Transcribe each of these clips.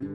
¿Qué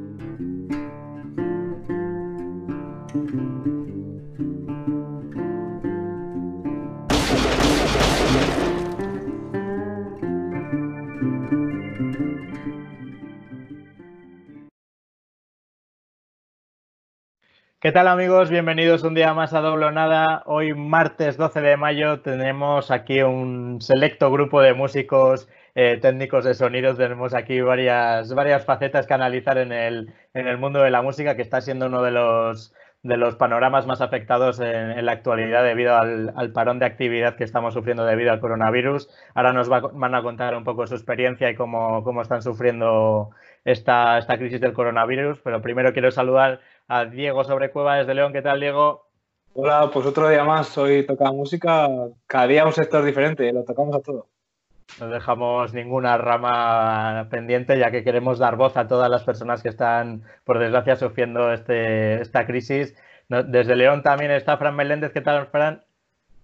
tal amigos? Bienvenidos un día más a Doble Nada. Hoy martes 12 de mayo tenemos aquí un selecto grupo de músicos eh, técnicos de sonidos. Tenemos aquí varias, varias facetas que analizar en el, en el mundo de la música, que está siendo uno de los, de los panoramas más afectados en, la actualidad debido al, al, parón de actividad que estamos sufriendo debido al coronavirus. Ahora nos van a contar un poco su experiencia y cómo, cómo están sufriendo esta, esta crisis del coronavirus, pero primero quiero saludar a Diego Sobrecueva desde León. ¿Qué tal, Diego? Hola, pues otro día más. Hoy toca música, cada día un sector diferente, lo tocamos a todo. No dejamos ninguna rama pendiente, ya que queremos dar voz a todas las personas que están, por desgracia, sufriendo este, esta crisis. Desde León también está Fran Meléndez. ¿Qué tal, Fran?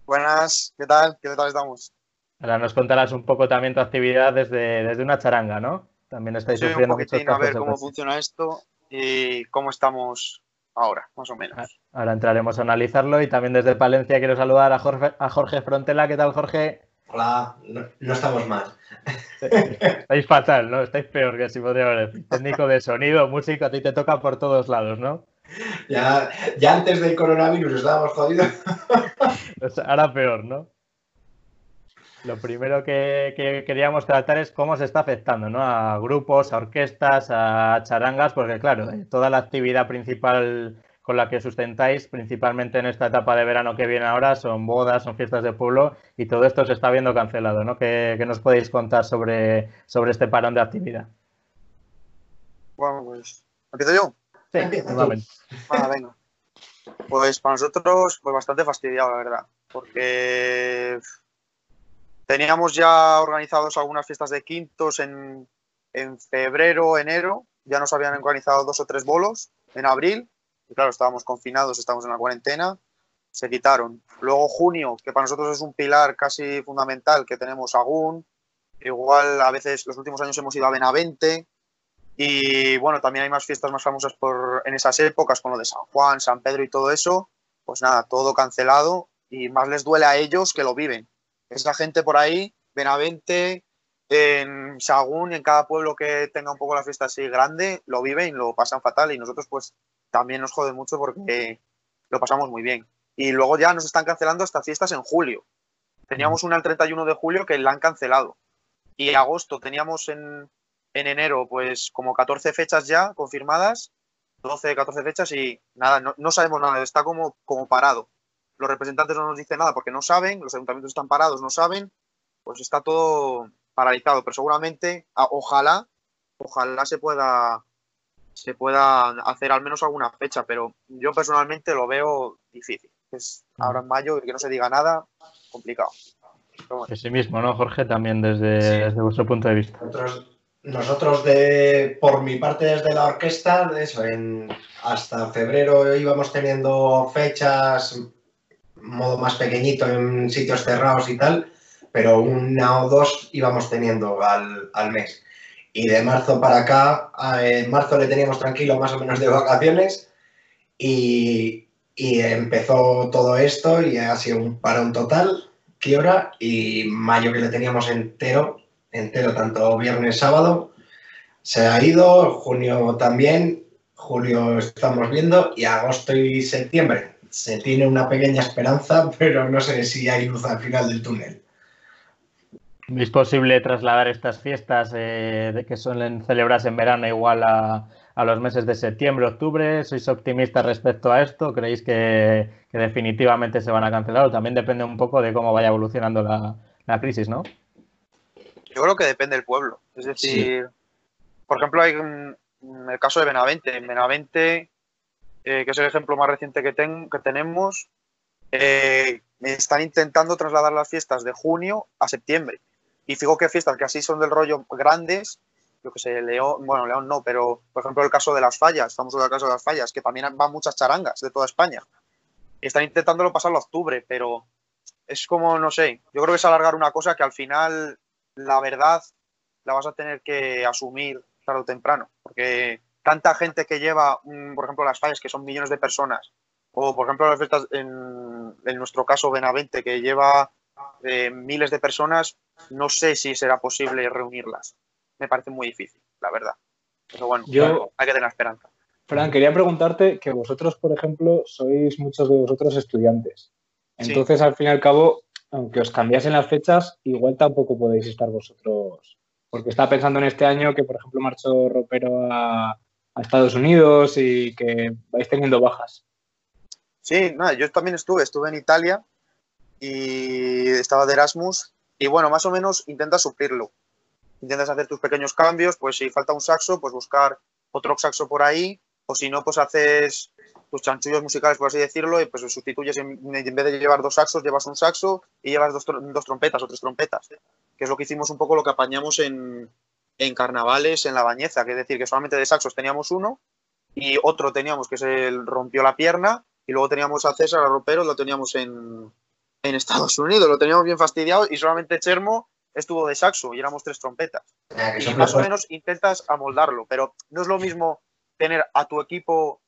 Buenas, ¿qué tal? ¿Qué tal estamos? Ahora nos contarás un poco también tu actividad desde, desde una charanga, ¿no? También estáis sí, sufriendo un a ver cómo funciona esto y cómo estamos ahora, más o menos. Ahora entraremos a analizarlo y también desde Palencia quiero saludar a Jorge, a Jorge Frontela. ¿Qué tal, Jorge? Hola, no, estamos mal. Estáis fatal, ¿no? Estáis peor que si podría haber Técnico de sonido, músico, a ti te toca por todos lados, ¿no? Ya, ya antes del coronavirus estábamos jodidos. Pues ahora peor, ¿no? Lo primero que, queríamos tratar es cómo se está afectando ¿no? a grupos, a orquestas, a charangas, porque claro, eh, toda la actividad principal con la que sustentáis, principalmente en esta etapa de verano que viene ahora, son bodas, son fiestas de pueblo y todo esto se está viendo cancelado. ¿no? ¿Qué, nos podéis contar sobre, sobre este parón de actividad? Bueno, pues, ¿empiezo yo? Sí. Ah, venga. Pues para nosotros, pues bastante fastidiado, la verdad, porque Teníamos ya organizados algunas fiestas de quintos en, febrero, enero. Ya nos habían organizado dos o tres bolos en abril. Y claro, estábamos confinados, estábamos en la cuarentena. Se quitaron. Luego junio, que para nosotros es un pilar casi fundamental, que tenemos Agún. Igual a veces los últimos años hemos ido a Benavente. Y bueno, también hay más fiestas más famosas por, en esas épocas, con lo de San Juan, San Pedro y todo eso. Pues nada, todo cancelado. Y más les duele a ellos que lo viven esa gente por ahí, Benavente, en Sagún, en cada pueblo que tenga un poco la fiesta así grande, lo viven, lo pasan fatal y nosotros pues también nos jode mucho porque lo pasamos muy bien. Y luego ya nos están cancelando estas fiestas en julio. Teníamos una el 31 de julio que la han cancelado. Y agosto teníamos en, enero pues como 14 fechas ya confirmadas, 12, 14 fechas y nada, no, no sabemos nada, está como, como parado los representantes no nos dicen nada porque no saben, los ayuntamientos están parados, no saben, pues está todo paralizado. Pero seguramente, ojalá, ojalá se pueda, se pueda hacer al menos alguna fecha, pero yo personalmente lo veo difícil. Es ahora en mayo y que no se diga nada, complicado. Bueno. Sí mismo, ¿no, Jorge? También desde, desde vuestro punto de vista. Nosotros, nosotros, de, por mi parte, desde la orquesta, eso, en, hasta febrero íbamos teniendo fechas modo más pequeñito en sitios cerrados y tal, pero una o dos íbamos teniendo al, al mes. Y de marzo para acá, en marzo le teníamos tranquilo más o menos de vacaciones y, y empezó todo esto y ha sido un parón total, quiebra, y mayo que le teníamos entero, entero tanto viernes, sábado, se ha ido, junio también, julio estamos viendo y agosto y septiembre se tiene una pequeña esperanza, pero no sé si hay luz al final del túnel. ¿Es posible trasladar estas fiestas eh, que suelen celebrarse en verano igual a, los meses de septiembre, octubre? ¿Sois optimistas respecto a esto? ¿Creéis que, definitivamente se van a cancelar? O también depende un poco de cómo vaya evolucionando la, crisis, ¿no? Yo creo que depende del pueblo. Es decir, por ejemplo, hay el caso de Benavente. En Benavente eh, que es el ejemplo más reciente que, que tenemos, eh, están intentando trasladar las fiestas de junio a septiembre. Y fijo que fiestas que así son del rollo grandes, yo que sé, León, bueno, León no, pero por ejemplo el caso de las fallas, estamos en el caso de las fallas, que también van muchas charangas de toda España. Están intentándolo pasarlo a octubre, pero es como, no sé, yo creo que es alargar una cosa que al final la verdad la vas a tener que asumir tarde o temprano, porque tanta gente que lleva, mm, por ejemplo, las fallas, que son millones de personas, o por ejemplo, las fiestas, en, en nuestro caso, Benavente, que lleva eh, miles de personas, no sé si será posible reunirlas. Me parece muy difícil, la verdad. Pero bueno, Yo- hay que tener esperanza. Fran, quería preguntarte que vosotros, por ejemplo, sois muchos de vosotros estudiantes. Sí. Entonces, al fin y al cabo, aunque os cambiasen las fechas, igual tampoco podéis estar vosotros. Porque estaba pensando en este año que, por ejemplo, marchó Ropero a, a Estados Unidos y que vais teniendo bajas. Sí, nada, yo también estuve, estuve en Italia y estaba de Erasmus y bueno, más o menos intentas suplirlo. Intentas hacer tus pequeños cambios, pues si falta un saxo, pues buscar otro saxo por ahí o si no, pues haces tus chanchullos musicales, por así decirlo, y pues sustituyes, en, vez de llevar dos saxos, llevas un saxo y llevas dos, dos trompetas o tres trompetas, que es lo que hicimos un poco lo que apañamos en, en carnavales en la bañeza, que es decir, que solamente de saxos teníamos uno y otro teníamos que se rompió la pierna y luego teníamos a César, a Ropero, lo teníamos en, en Estados Unidos, lo teníamos bien fastidiado y solamente Chermo estuvo de saxo y éramos tres trompetas. Ah, Y más o menos intentas amoldarlo, pero no es lo mismo tener a tu equipo,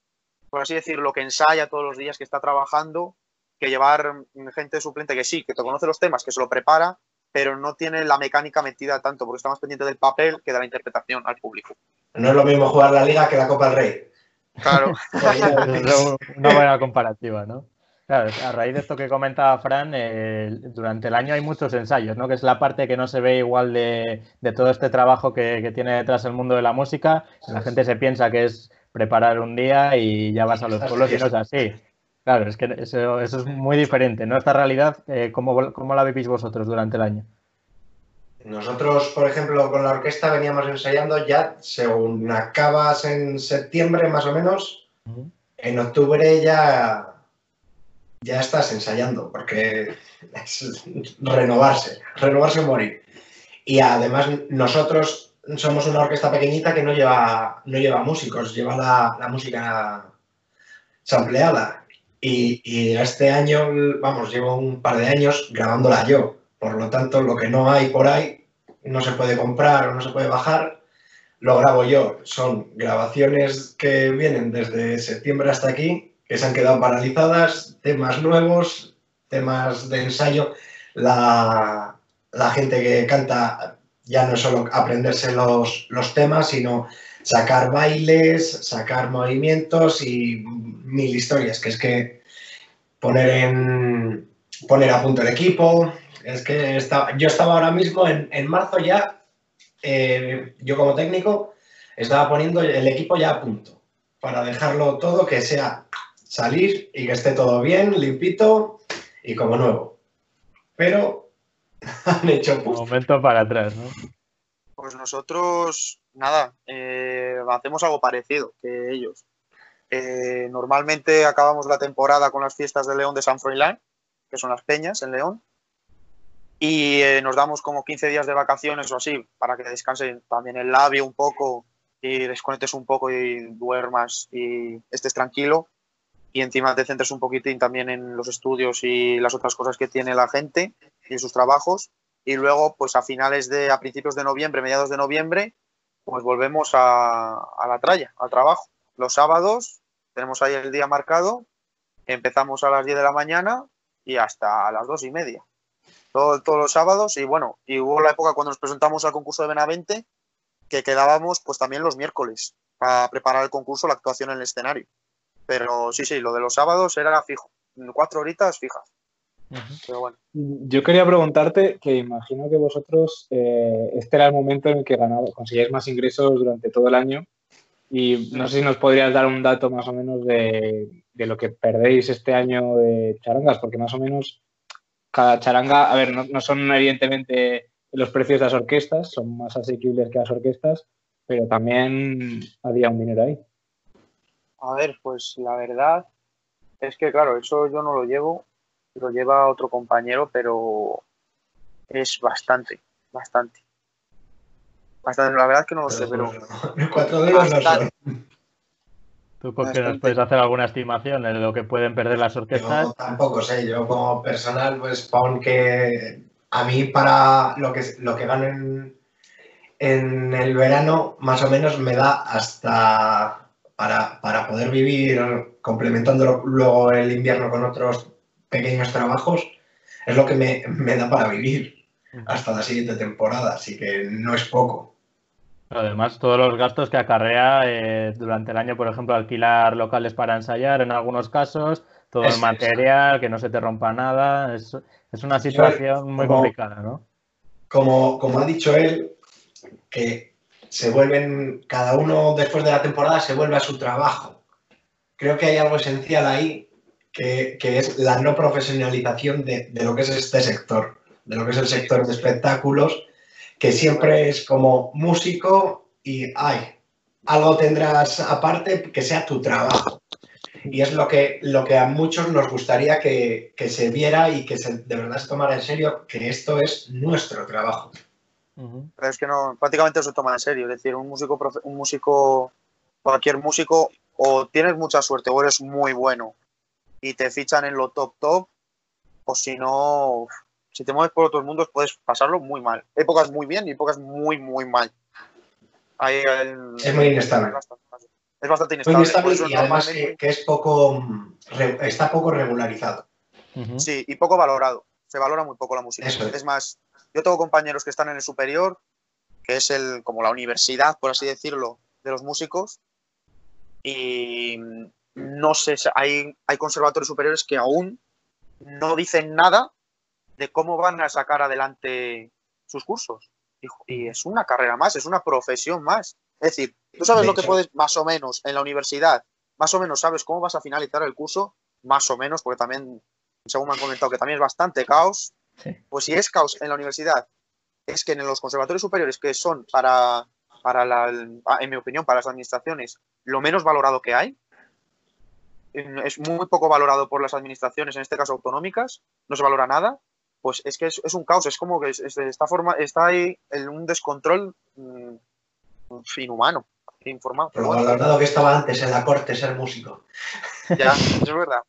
por así decirlo, que ensaya todos los días, que está trabajando, que llevar gente suplente que sí, que te conoce los temas, que se lo prepara, pero no tiene la mecánica metida tanto, porque está más pendiente del papel que de la interpretación al público. No es lo mismo jugar la liga que la Copa del Rey. Claro, una buena comparativa, ¿no? Claro, a raíz de esto que comentaba Fran, eh, durante el año hay muchos ensayos, ¿no? Que es la parte que no se ve igual de, de todo este trabajo que, que tiene detrás el mundo de la música. La gente se piensa que es preparar un día y ya vas a los pueblos y no es así. Claro, es que eso, eso es muy diferente, ¿no? Esta realidad, eh, ¿cómo, ¿cómo la vivís vosotros durante el año? Nosotros, por ejemplo, con la orquesta veníamos ensayando ya, según acabas en septiembre más o menos, en octubre ya, ya estás ensayando, porque es renovarse, renovarse o morir. Y además nosotros somos una orquesta pequeñita que no lleva, no lleva músicos, lleva la, la música sampleada. Y, y este año, vamos, llevo un par de años grabándola yo. Por lo tanto, lo que no hay por ahí no se puede comprar o no se puede bajar, lo grabo yo. Son grabaciones que vienen desde septiembre hasta aquí, que se han quedado paralizadas, temas nuevos, temas de ensayo. La, la gente que canta ya no es solo aprenderse los, los temas, sino sacar bailes, sacar movimientos y mil historias, que es que poner en poner a punto el equipo, es que yo estaba ahora mismo en, en marzo ya, eh, yo como técnico, estaba poniendo el equipo ya a punto para dejarlo todo que sea salir y que esté todo bien, limpito y como nuevo. Pero han hecho Un momento para atrás, ¿no? Pues nosotros, nada, eh, hacemos algo parecido que ellos. Eh, normalmente acabamos la temporada con las fiestas de León de San Froilán, que son las peñas en León, y eh, nos damos como 15 días de vacaciones o así, para que descanse también el labio un poco y desconectes un poco y duermas y estés tranquilo. Y encima te centres un poquitín también en los estudios y las otras cosas que tiene la gente y sus trabajos. Y luego pues a finales de a principios de noviembre mediados de noviembre pues volvemos a, a la tralla al trabajo. Los sábados tenemos ahí el día marcado empezamos a las 10 de la mañana y hasta las dos y media. Todo- todos los sábados y bueno y hubo la época cuando nos presentamos al concurso de Benavente que quedábamos pues también los miércoles para preparar el concurso la actuación en el escenario pero sí sí lo de los sábados era fijo cuatro horitas fijas pero bueno Yo quería preguntarte, que imagino que vosotros, eh, este era el momento en el que ganaba, conseguíais más ingresos durante todo el año. Y no sé si nos podrías dar un dato más o menos de, de lo que perdéis este año de charangas, porque más o menos cada charanga, a ver, no, no son evidentemente los precios de las orquestas, son más asequibles que las orquestas, pero también había un dinero ahí. A ver, pues la verdad es que, claro, eso yo no lo llevo, lo lleva otro compañero, pero es bastante, bastante. Bastante, la verdad es que no lo sé, pero Cuatro son. Bastante. ¿Tú nos puedes hacer alguna estimación de lo que pueden perder las orquestas? Yo tampoco sé, yo como personal, pues pon que a mí para lo que, lo que gano en, en el verano más o menos me da hasta para, para poder vivir complementándolo luego el invierno con otros pequeños trabajos, es lo que me, me da para vivir hasta la siguiente temporada, así que no es poco. Además, todos los gastos que acarrea eh, durante el año, por ejemplo, alquilar locales para ensayar en algunos casos, todo el material, que no se te rompa nada, es, es una situación muy complicada, ¿no? Como, como ha dicho él, que se vuelven, cada uno después de la temporada se vuelve a su trabajo. Creo que hay algo esencial ahí, que, que es la no profesionalización de, de lo que es este sector, de lo que es el sector de espectáculos que siempre es como músico y, ay, algo tendrás aparte que sea tu trabajo. Y es lo que, lo que a muchos nos gustaría que, que se viera y que se, de verdad se tomara en serio, que esto es nuestro trabajo. Pero es que no, prácticamente no se toma en serio. Es decir, un músico, un músico, cualquier músico, o tienes mucha suerte o eres muy bueno y te fichan en lo top top, o si no, si te mueves por otros mundos puedes pasarlo muy mal. Épocas muy bien y épocas muy, muy mal. Ahí el, es muy inestable. Es bastante inestable. Muy inestable y además que, que, es poco, está poco regularizado. Uh -huh. Sí, y poco valorado. Se valora muy poco la música. Es. es. más, yo tengo compañeros que están en el superior, que es el, como la universidad, por así decirlo, de los músicos, y no sé, hay, hay conservatorios superiores que aún no dicen nada de cómo van a sacar adelante sus cursos. Y, y, es una carrera más, es una profesión más. Es decir, tú sabes lo que puedes más o menos en la universidad, más o menos sabes cómo vas a finalizar el curso, más o menos, porque también, según me han comentado, que también es bastante caos. Sí. Pues si es caos en la universidad, es que en los conservatorios superiores, que son para, para la, en mi opinión, para las administraciones, lo menos valorado que hay, es muy poco valorado por las administraciones, en este caso autonómicas, no se valora nada, pues es que es, es un caos, es como que es, es, está, forma, está ahí en un descontrol mmm, inhumano, informado. Pero bueno, valorado que estaba antes en la corte ser músico. Ya, es verdad.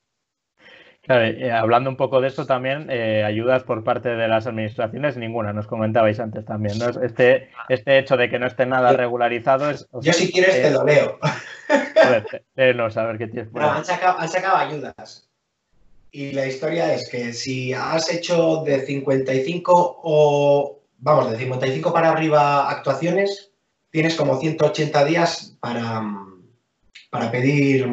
Claro, eh, hablando un poco de esto también, eh, ayudas por parte de las administraciones, ninguna, nos comentabais antes también, ¿no? Este, este hecho de que no esté nada regularizado es... O sea, Yo si quieres eh, te lo leo. Joder, eh, no, saber qué tienes por no, han, sacado, han sacado ayudas. Y la historia es que si has hecho de 55 o, vamos, de 55 para arriba actuaciones, tienes como 180 días para, para pedir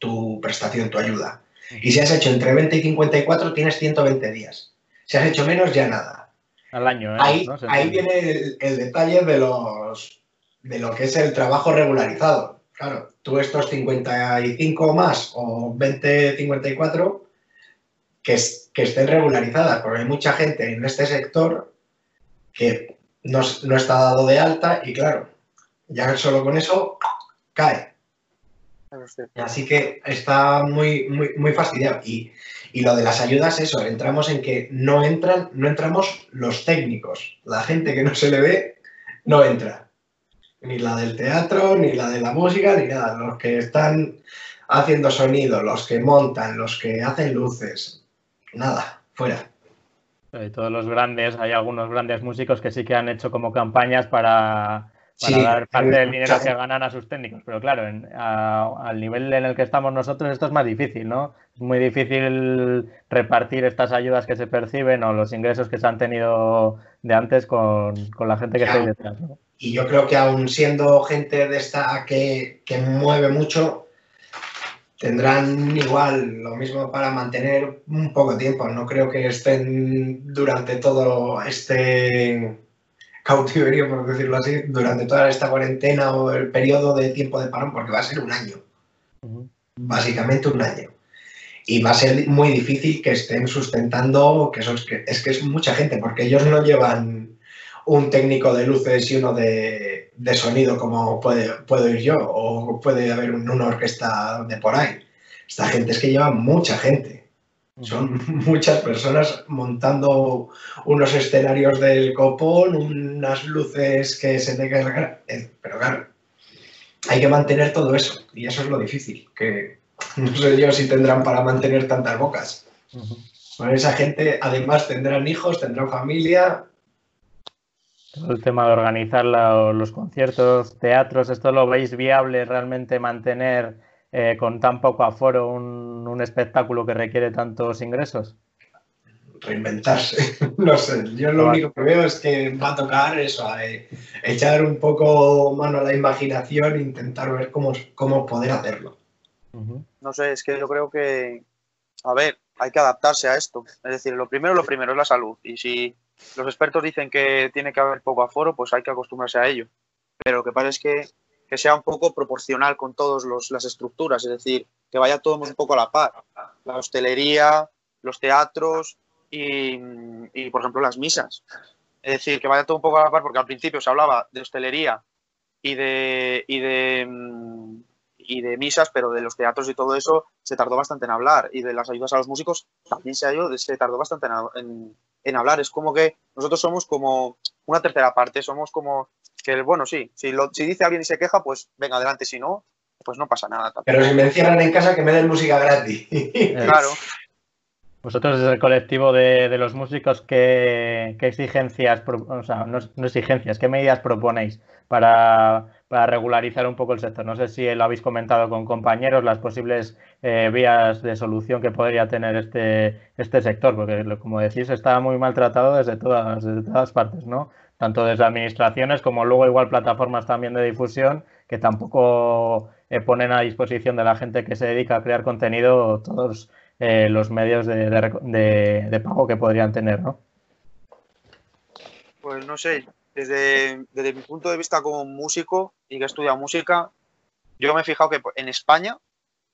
tu prestación, tu ayuda. Y si has hecho entre 20 y 54, tienes 120 días. Si has hecho menos, ya nada. Al año, ¿eh? Ahí, ¿no? ahí viene el, el, detalle de, los, de lo que es el trabajo regularizado. Claro, tú estos 55 más o 20, 54, que, es, que estén regularizadas, porque hay mucha gente en este sector que no, no está dado de alta y claro, ya solo con eso cae. Así que está muy, muy, muy fastidiado. Y, y, lo de las ayudas, eso, entramos en que no entran, no entramos los técnicos. La gente que no se le ve, no entra. Ni la del teatro, ni la de la música, ni nada. Los que están haciendo sonido, los que montan, los que hacen luces. Nada, fuera. Y todos los grandes, hay algunos grandes músicos que sí que han hecho como campañas para para sí, dar parte del dinero que ganan a sus técnicos. Pero claro, en, a, al nivel en el que estamos nosotros esto es más difícil, ¿no? Es muy difícil repartir estas ayudas que se perciben o los ingresos que se han tenido de antes con, con la gente que está ahí detrás. ¿no? Y yo creo que aún siendo gente de esta que, que mueve mucho, tendrán igual lo mismo para mantener un poco tiempo. No creo que estén durante todo este cautiverio, por decirlo así, durante toda esta cuarentena o el periodo de tiempo de parón, porque va a ser un año. Uh -huh. Básicamente un año. Y va a ser muy difícil que estén sustentando, que, eso es, que es que es mucha gente, porque ellos no llevan un técnico de luces y uno de, de sonido como puede, puedo ir yo, o puede haber una orquesta de por ahí. Esta gente es que lleva mucha gente. Son muchas personas montando unos escenarios del copón, unas luces que se tengan la cara. Pero claro, hay que mantener todo eso. Y eso es lo difícil, que no sé yo si tendrán para mantener tantas bocas. Uh -huh. Bueno, esa gente además tendrán hijos, tendrán familia. el tema de organizar los conciertos, teatros, ¿esto lo veis viable realmente mantener eh, con tan poco aforo un, un, espectáculo que requiere tantos ingresos? Reinventarse, no sé. Yo lo único que veo es que va a tocar eso, a, eh, echar un poco mano a la imaginación e intentar ver cómo, cómo poder hacerlo. No sé, es que yo creo que, a ver, hay que adaptarse a esto. Es decir, lo primero, lo primero es la salud. Y si los expertos dicen que tiene que haber poco aforo, pues hay que acostumbrarse a ello. Pero lo que pasa es que, sea un poco proporcional con todas las estructuras, es decir, que vaya todo un poco a la par. La hostelería, los teatros y, por ejemplo, las misas. Es decir, que vaya todo un poco a la par, porque al principio se hablaba de hostelería y de, y de, y de misas, pero de los teatros y todo eso se tardó bastante en hablar. Y de las ayudas a los músicos también se, se tardó bastante en, en, hablar. Es como que nosotros somos como una tercera parte, somos como que, bueno, sí, si, lo, si dice alguien y se queja, pues venga adelante, si no, pues no pasa nada. Pero si me encierran en casa, que me den música gratis. claro. Vosotros desde el colectivo de, de los músicos, ¿qué, ¿qué, exigencias, o sea, no, no, exigencias, qué medidas proponéis para, para, regularizar un poco el sector? No sé si lo habéis comentado con compañeros, las posibles eh, vías de solución que podría tener este, este sector, porque como decís, está muy maltratado desde todas, desde todas partes, ¿no? Tanto desde administraciones como luego igual plataformas también de difusión que tampoco eh, ponen a disposición de la gente que se dedica a crear contenido todos eh, los medios de, de, pago que podrían tener, ¿no? Pues no sé, desde, desde mi punto de vista como músico y que he estudiado música, yo me he fijado que en España,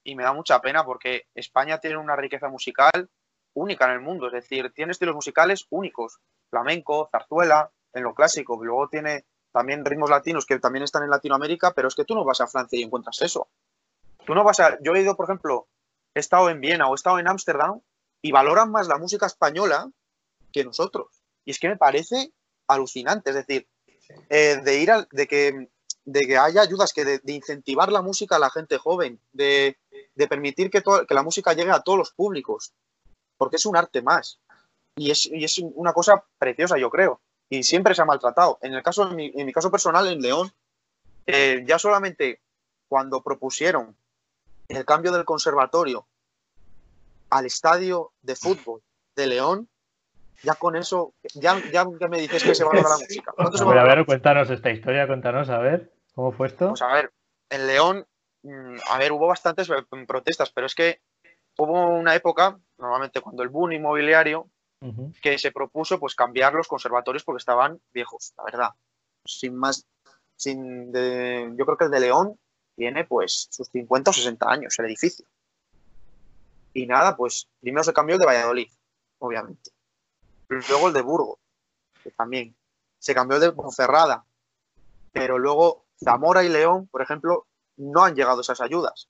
y me da mucha pena porque España tiene una riqueza musical única en el mundo, es decir, tiene estilos musicales únicos, flamenco, zarzuela, en lo clásico, luego tiene también ritmos latinos que también están en Latinoamérica, pero es que tú no vas a Francia y encuentras eso. Tú no vas a, yo he ido, por ejemplo, he estado en Viena o he estado en Ámsterdam y valoran más la música española que nosotros. Y es que me parece alucinante, es decir, eh, de ir al, de que de que haya ayudas, que de, incentivar la música a la gente joven, de, permitir que, que, la música llegue a todos los públicos, porque es un arte más. Y es, y es una cosa preciosa, yo creo. Y siempre se ha maltratado. En, el caso, en, mi, caso personal, en León, eh, ya solamente cuando propusieron el cambio del conservatorio al estadio de fútbol de León, ya con eso, ya, ya me dices que se valora la música. A ver, cuéntanos esta historia, cuéntanos, a ver, ¿cómo fue esto? Pues a ver, en León, mm, a ver, hubo bastantes eh, protestas, pero es que hubo una época, normalmente cuando el boom inmobiliario, que se propuso pues cambiar los conservatorios porque estaban viejos, la verdad. Sin más, sin de, yo creo que el de León tiene pues sus 50 o 60 años el edificio. Y nada, pues primero se cambió el de Valladolid, obviamente. Luego el de Burgos, que también. Se cambió el de Ponferrada. Pero luego Zamora y León, por ejemplo, no han llegado esas ayudas.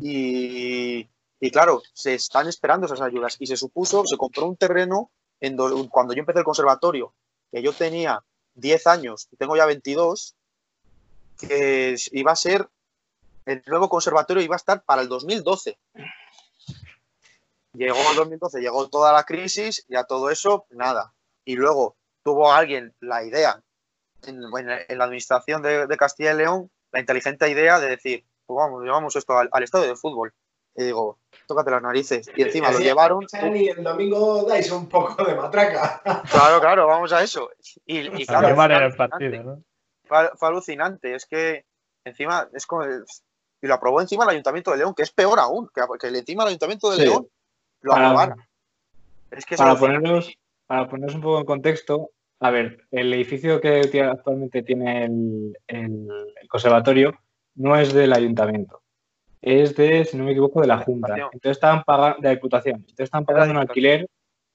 y, y, claro, se están esperando esas ayudas. Y se supuso, se compró un terreno en cuando yo empecé el conservatorio, que yo tenía 10 años y tengo ya 22, que iba a ser el nuevo conservatorio iba a estar para el 2012. Llegó el 2012, llegó toda la crisis, ya todo eso, nada. Y luego tuvo alguien la idea en, la administración de, Castilla y León, la inteligente idea de decir, pues vamos, llevamos esto al, estadio de fútbol. Y digo, tócate las narices. Y encima lo llevaron. Y el domingo dais un poco de matraca. Claro, claro, vamos a eso. Y, claro, fue, fue, alucinante. Es que encima es como y lo aprobó encima el Ayuntamiento de León, que es peor aún, que, que encima el Ayuntamiento de León lo para, Es que para, ponernos, para ponernos un poco en contexto, a ver, el edificio que actualmente tiene el, conservatorio no es del ayuntamiento, es de, si no me equivoco, de la Junta. Entonces estaban pagando, de la Diputación. Entonces están pagando un alquiler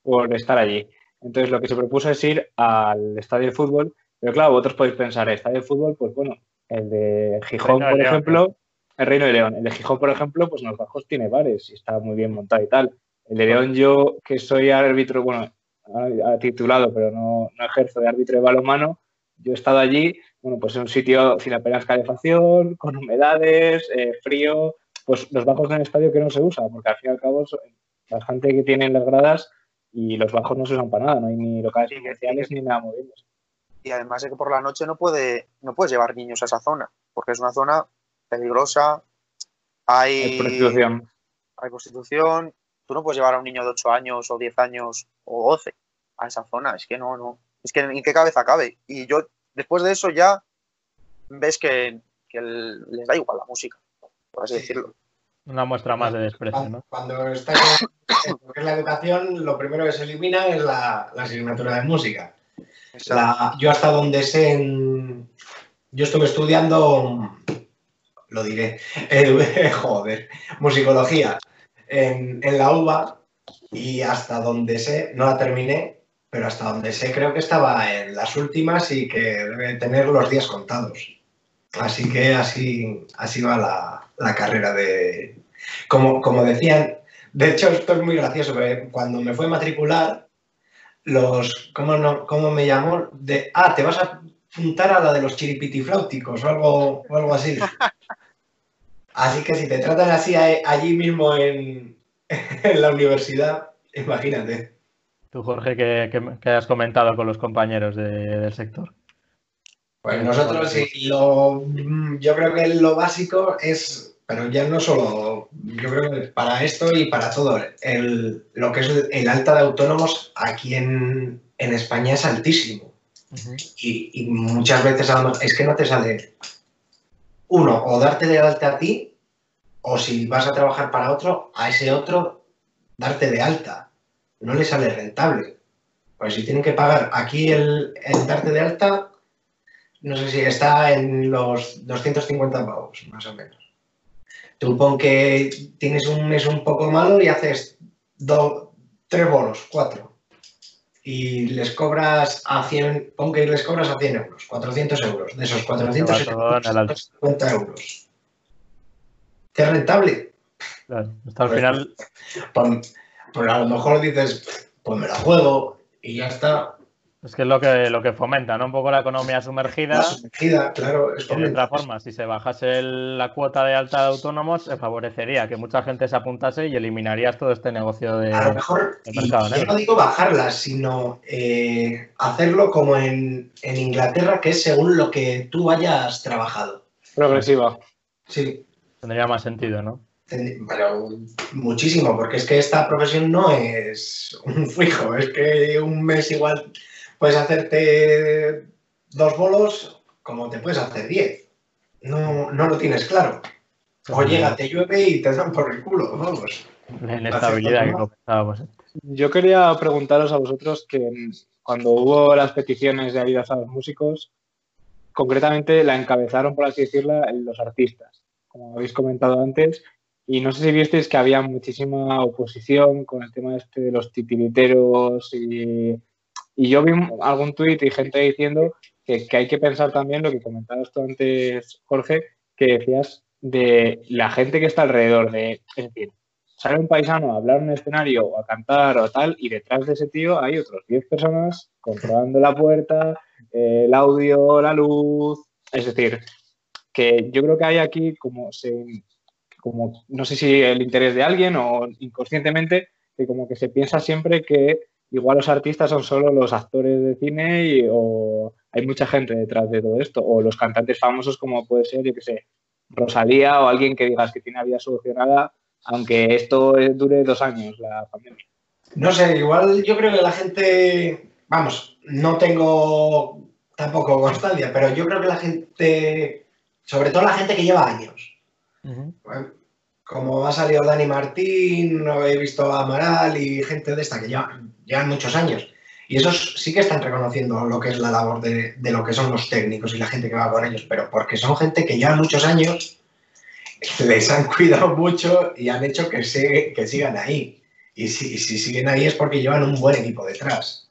por estar allí. Entonces lo que se propuso es ir al estadio de fútbol, pero claro, vosotros podéis pensar, el estadio de fútbol, pues bueno, el de Gijón, por ejemplo, el Reino de León. El de Gijón, por ejemplo, pues en los bajos tiene bares y está muy bien montado y tal. El de León, yo que soy árbitro, bueno, titulado, pero no, ejerzo de árbitro de balonmano, yo he estado allí, bueno, pues en un sitio sin apenas calefacción, con humedades, eh, frío, pues los bajos en el estadio que no se usa, porque al fin y al cabo la gente que tiene las gradas y los bajos no se usan para nada, no hay ni locales especiales ni nada movibles. y además de que por la noche no, puede, no puedes llevar niños a esa zona, porque es una zona peligrosa, hay, Hay prostitución. hay prostitución, tú no puedes llevar a un niño de 8 años o 10 años o 12 a esa zona, es que no, no, es que en qué cabeza cabe. Y yo, después de eso ya ves que, que el- les da igual la música, por así Sí. decirlo. Una muestra más de desprecio, Cuando, ¿no? cuando estás en lo que es la educación, lo primero que se elimina es la, la asignatura de música. La- yo hasta donde sé, en- yo estuve estudiando, lo diré, eh, joder, musicología en, en la UBA y hasta donde sé, no la terminé, pero hasta donde sé creo que estaba en las últimas y que debe tener los días contados. Así que así, así va la, la carrera de... Como, como decían, de hecho esto es muy gracioso, porque cuando me fue a matricular, los, ¿cómo, no, cómo me llamó? De, ah, te vas a apuntar a la de los chiripitifláuticos o algo, o algo así. Así que si te tratan así allí mismo en, en la universidad, imagínate. Tú, Jorge, que, que- que has comentado con los compañeros de- del sector. Pues nosotros sí, lo, mm, yo creo que lo básico es, pero ya no solo, yo creo que para esto y para todo, el, lo que es el alta de autónomos aquí en, en España es altísimo. Y, y muchas veces es que no te sale uno, o darte de alta a ti, o si vas a trabajar para otro, a ese otro darte de alta. No le sale rentable. Pues si tienen que pagar aquí el, el darte de alta, no sé si está en los 250 pavos, más o menos. Tú pon que tienes un mes un poco malo y haces do- tres bolos, cuatro. Y les cobras a 100, pon que les cobras a 100 euros, 400 euros. De esos 400 Se va todo en el alto. 50 euros. ¿Qué es rentable? Claro, hasta Pues- final, Pues, pues a lo mejor dices, pues me la juego y ya está. es que es lo que, lo que fomenta, ¿no? Un poco la economía sumergida. La sumergida, claro, es Y de otra forma, si se bajase el- la cuota de alta de autónomos, se favorecería que mucha gente se apuntase y eliminarías todo este negocio de. A lo mejor, y yo no digo bajarlas, sino eh, hacerlo como en, en Inglaterra, que es según lo que tú hayas trabajado. Progresiva. Sí, Tendría más sentido, ¿no? Pero muchísimo, porque es que esta profesión no es un fijo, es que un mes igual puedes hacerte dos bolos como te puedes hacer diez. No, no lo tienes claro. O llega, te llueve y te dan por el culo, vamos. La inestabilidad que comentábamos. Yo quería preguntaros a vosotros que mm, cuando hubo las peticiones de ayudas a los músicos, concretamente la encabezaron, por así decirlo, los artistas, como habéis comentado antes, y no sé si visteis que había muchísima oposición con el tema este de los titiriteros y, y yo vi algún tuit y gente diciendo que, que hay que pensar también lo que comentabas tú antes, Jorge, que decías de la gente que está alrededor, de, es decir, sale un paisano a hablar un escenario o a cantar o tal, y detrás de ese tío hay otros 10 personas controlando la puerta, eh, el audio, la luz. Es decir, que yo creo que hay aquí como, se, como no sé si el interés de alguien o inconscientemente, que como que se piensa siempre que igual los artistas son solo los actores de cine y, o hay mucha gente detrás de todo esto, o los cantantes famosos como puede ser, yo que sé, Rosalía o alguien que digas que tiene la vida solucionada aunque esto eh, dure dos años, la. No sé, igual yo creo que la gente, vamos, no tengo tampoco constancia, pero yo creo que la gente, sobre todo la gente que lleva años, Como ha salido Dani Martín, he visto a Amaral y gente de esta que llevan, llevan muchos años. Y esos sí que están reconociendo lo que es la labor de, lo que son los técnicos y la gente que va con ellos, pero porque son gente que lleva muchos años, les han cuidado mucho y han hecho que, se, que sigan ahí. Y si, si siguen ahí es porque llevan un buen equipo detrás.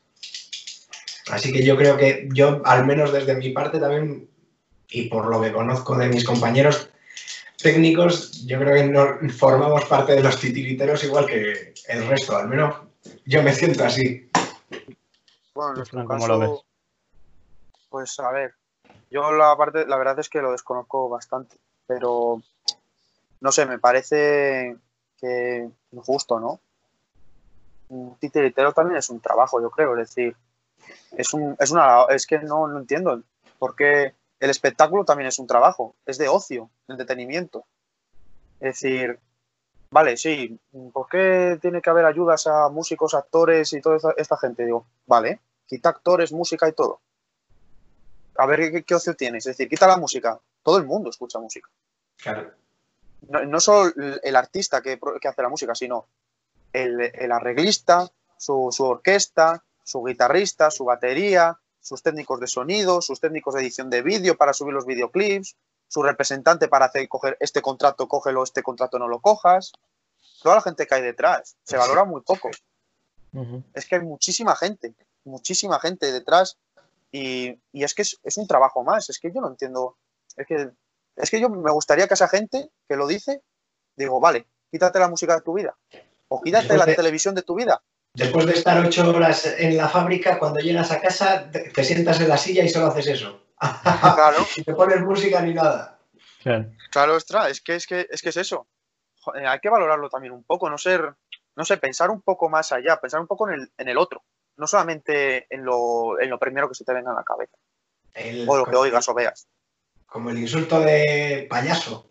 Así que yo creo que yo, al menos desde mi parte también, y por lo que conozco de mis compañeros técnicos, yo creo que no formamos parte de los titiriteros igual que el resto, al menos yo me siento así. Bueno, en Pues, nuestro ¿cómo lo caso, ves? Pues a ver, yo la parte, la verdad es que lo desconozco bastante, pero no sé, me parece que injusto, ¿no? Un titiritero también es un trabajo, yo creo, es decir, es, un, es una. Es que no, no entiendo. Porque el espectáculo también es un trabajo, es de ocio, de entretenimiento. Es decir, vale, sí, ¿por qué tiene que haber ayudas a músicos, actores y toda esta, esta gente? Digo, vale, quita actores, música y todo. A ver qué, qué ocio tienes. Es decir, quita la música. Todo el mundo escucha música. Claro. No, no solo el, artista que, hace la música, sino el, el arreglista, su, su orquesta, su guitarrista, su batería, sus técnicos de sonido, sus técnicos de edición de vídeo para subir los videoclips, su representante para hacer coger este contrato, cógelo, este contrato no lo cojas. Toda la gente que hay detrás. Se valora muy poco. Es que hay muchísima gente, muchísima gente detrás y, y es que es, es un trabajo más. Es que yo no entiendo. Es que, es que yo me gustaría que esa gente que lo dice, digo, vale, quítate la música de tu vida o quítate la televisión de tu vida. Después de estar ocho horas en la fábrica, cuando llegas a casa, te, sientas en la silla y solo haces eso. Claro, y te pones música ni nada. Claro. claro, ostras, es que es que es que es eso. Joder, hay que valorarlo también un poco, no ser, no sé, pensar un poco más allá, pensar un poco en el, en el otro, no solamente en lo, en lo primero que se te venga a la cabeza, El- o lo que oigas o veas. Como el insulto de payaso.